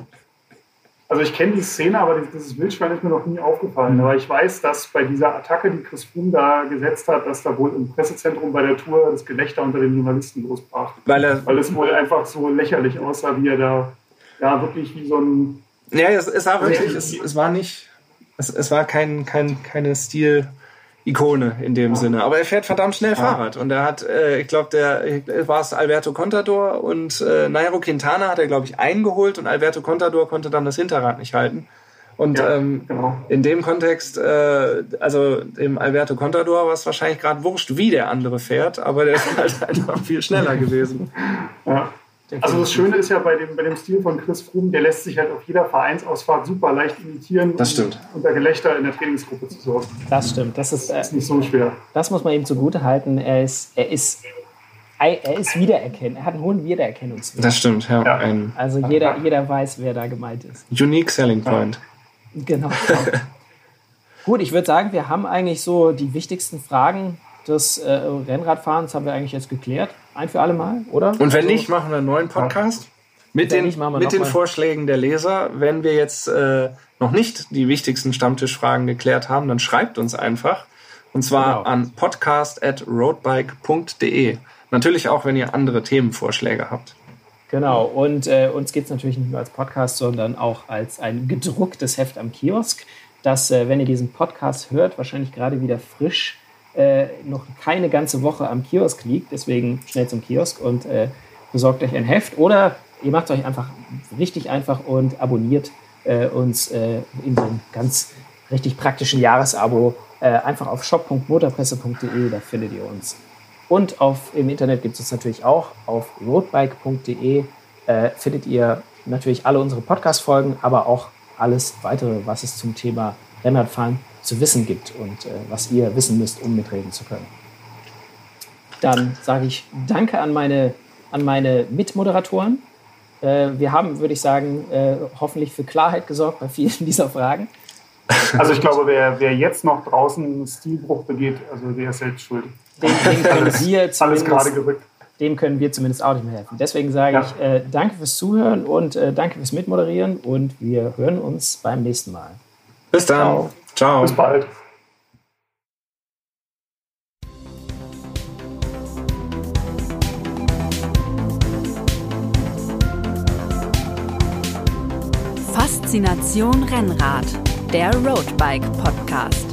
Also ich kenne die Szene, aber dieses Wildschwein ist mir noch nie aufgefallen. Aber ich weiß, dass bei dieser Attacke, die Chris Froome da gesetzt hat, dass da wohl im Pressezentrum bei der Tour das Gelächter unter den Journalisten losbrach. Weil, er, Weil es wohl einfach so lächerlich aussah, wie er da ja wirklich wie so ein... Ja, es, es war wirklich, es, es war nicht, es, es war kein, kein, keine Stil... Ikone in dem Sinne. Aber er fährt verdammt schnell Fahrrad. Und er hat, äh, ich glaube, der war es Alberto Contador und äh, Nairo Quintana hat er, glaube ich, eingeholt und Alberto Contador konnte dann das Hinterrad nicht halten. Und ja, ähm, genau. in dem Kontext, äh, also dem Alberto Contador war es wahrscheinlich gerade wurscht, wie der andere fährt, aber der ist halt einfach viel schneller gewesen. Ja. Also das Schöne ist ja bei dem, bei dem Stil von Chris Froome, der lässt sich halt auf jeder Vereinsausfahrt super leicht imitieren, das stimmt. um unter Gelächter in der Trainingsgruppe zu sorgen. Das stimmt. Das ist, das ist nicht so schwer. Das muss man ihm zugute halten. Er ist, er ist, er ist wiedererkennen. Er hat einen hohen Wiedererkennungswert. Das stimmt, ja. ja. also jeder, jeder weiß, wer da gemeint ist. Unique Selling Point. Genau. Gut, ich würde sagen, wir haben eigentlich so die wichtigsten Fragen des äh, Rennradfahrens haben wir eigentlich jetzt geklärt. Ein für alle Mal, oder? Und wenn also, nicht, machen wir einen neuen Podcast. Mit den, mit den Vorschlägen der Leser. Wenn wir jetzt äh, noch nicht die wichtigsten Stammtischfragen geklärt haben, dann schreibt uns einfach. Und zwar genau. an podcast.roadbike.de. Natürlich auch, wenn ihr andere Themenvorschläge habt. Genau, und äh, uns geht es natürlich nicht nur als Podcast, sondern auch als ein gedrucktes Heft am Kiosk, das, äh, wenn ihr diesen Podcast hört, wahrscheinlich gerade wieder frisch äh, noch keine ganze Woche am Kiosk liegt. Deswegen schnell zum Kiosk und äh, besorgt euch ein Heft. Oder ihr macht euch einfach richtig einfach und abonniert äh, uns äh, in einem ganz richtig praktischen Jahresabo. Äh, einfach auf shop.motorpresse.de, da findet ihr uns. Und auf, im Internet gibt es uns natürlich auch. Auf roadbike.de äh, findet ihr natürlich alle unsere Podcast-Folgen, aber auch alles weitere, was es zum Thema Rennradfahren zu wissen gibt und äh, was ihr wissen müsst, um mitreden zu können. Dann sage ich Danke an meine, an meine Mitmoderatoren. Äh, wir haben, würde ich sagen, äh, hoffentlich für Klarheit gesorgt bei vielen dieser Fragen. Also ich glaube, wer, wer jetzt noch draußen einen Stilbruch begeht, also der ist selbst schuld. dem, dem können wir zumindest, dem können wir zumindest auch nicht mehr helfen. Deswegen sage ja. ich äh, danke fürs Zuhören und äh, danke fürs Mitmoderieren und wir hören uns beim nächsten Mal. Bis dann. Ciao. Ciao. Bis bald. Faszination Rennrad, der Roadbike Podcast.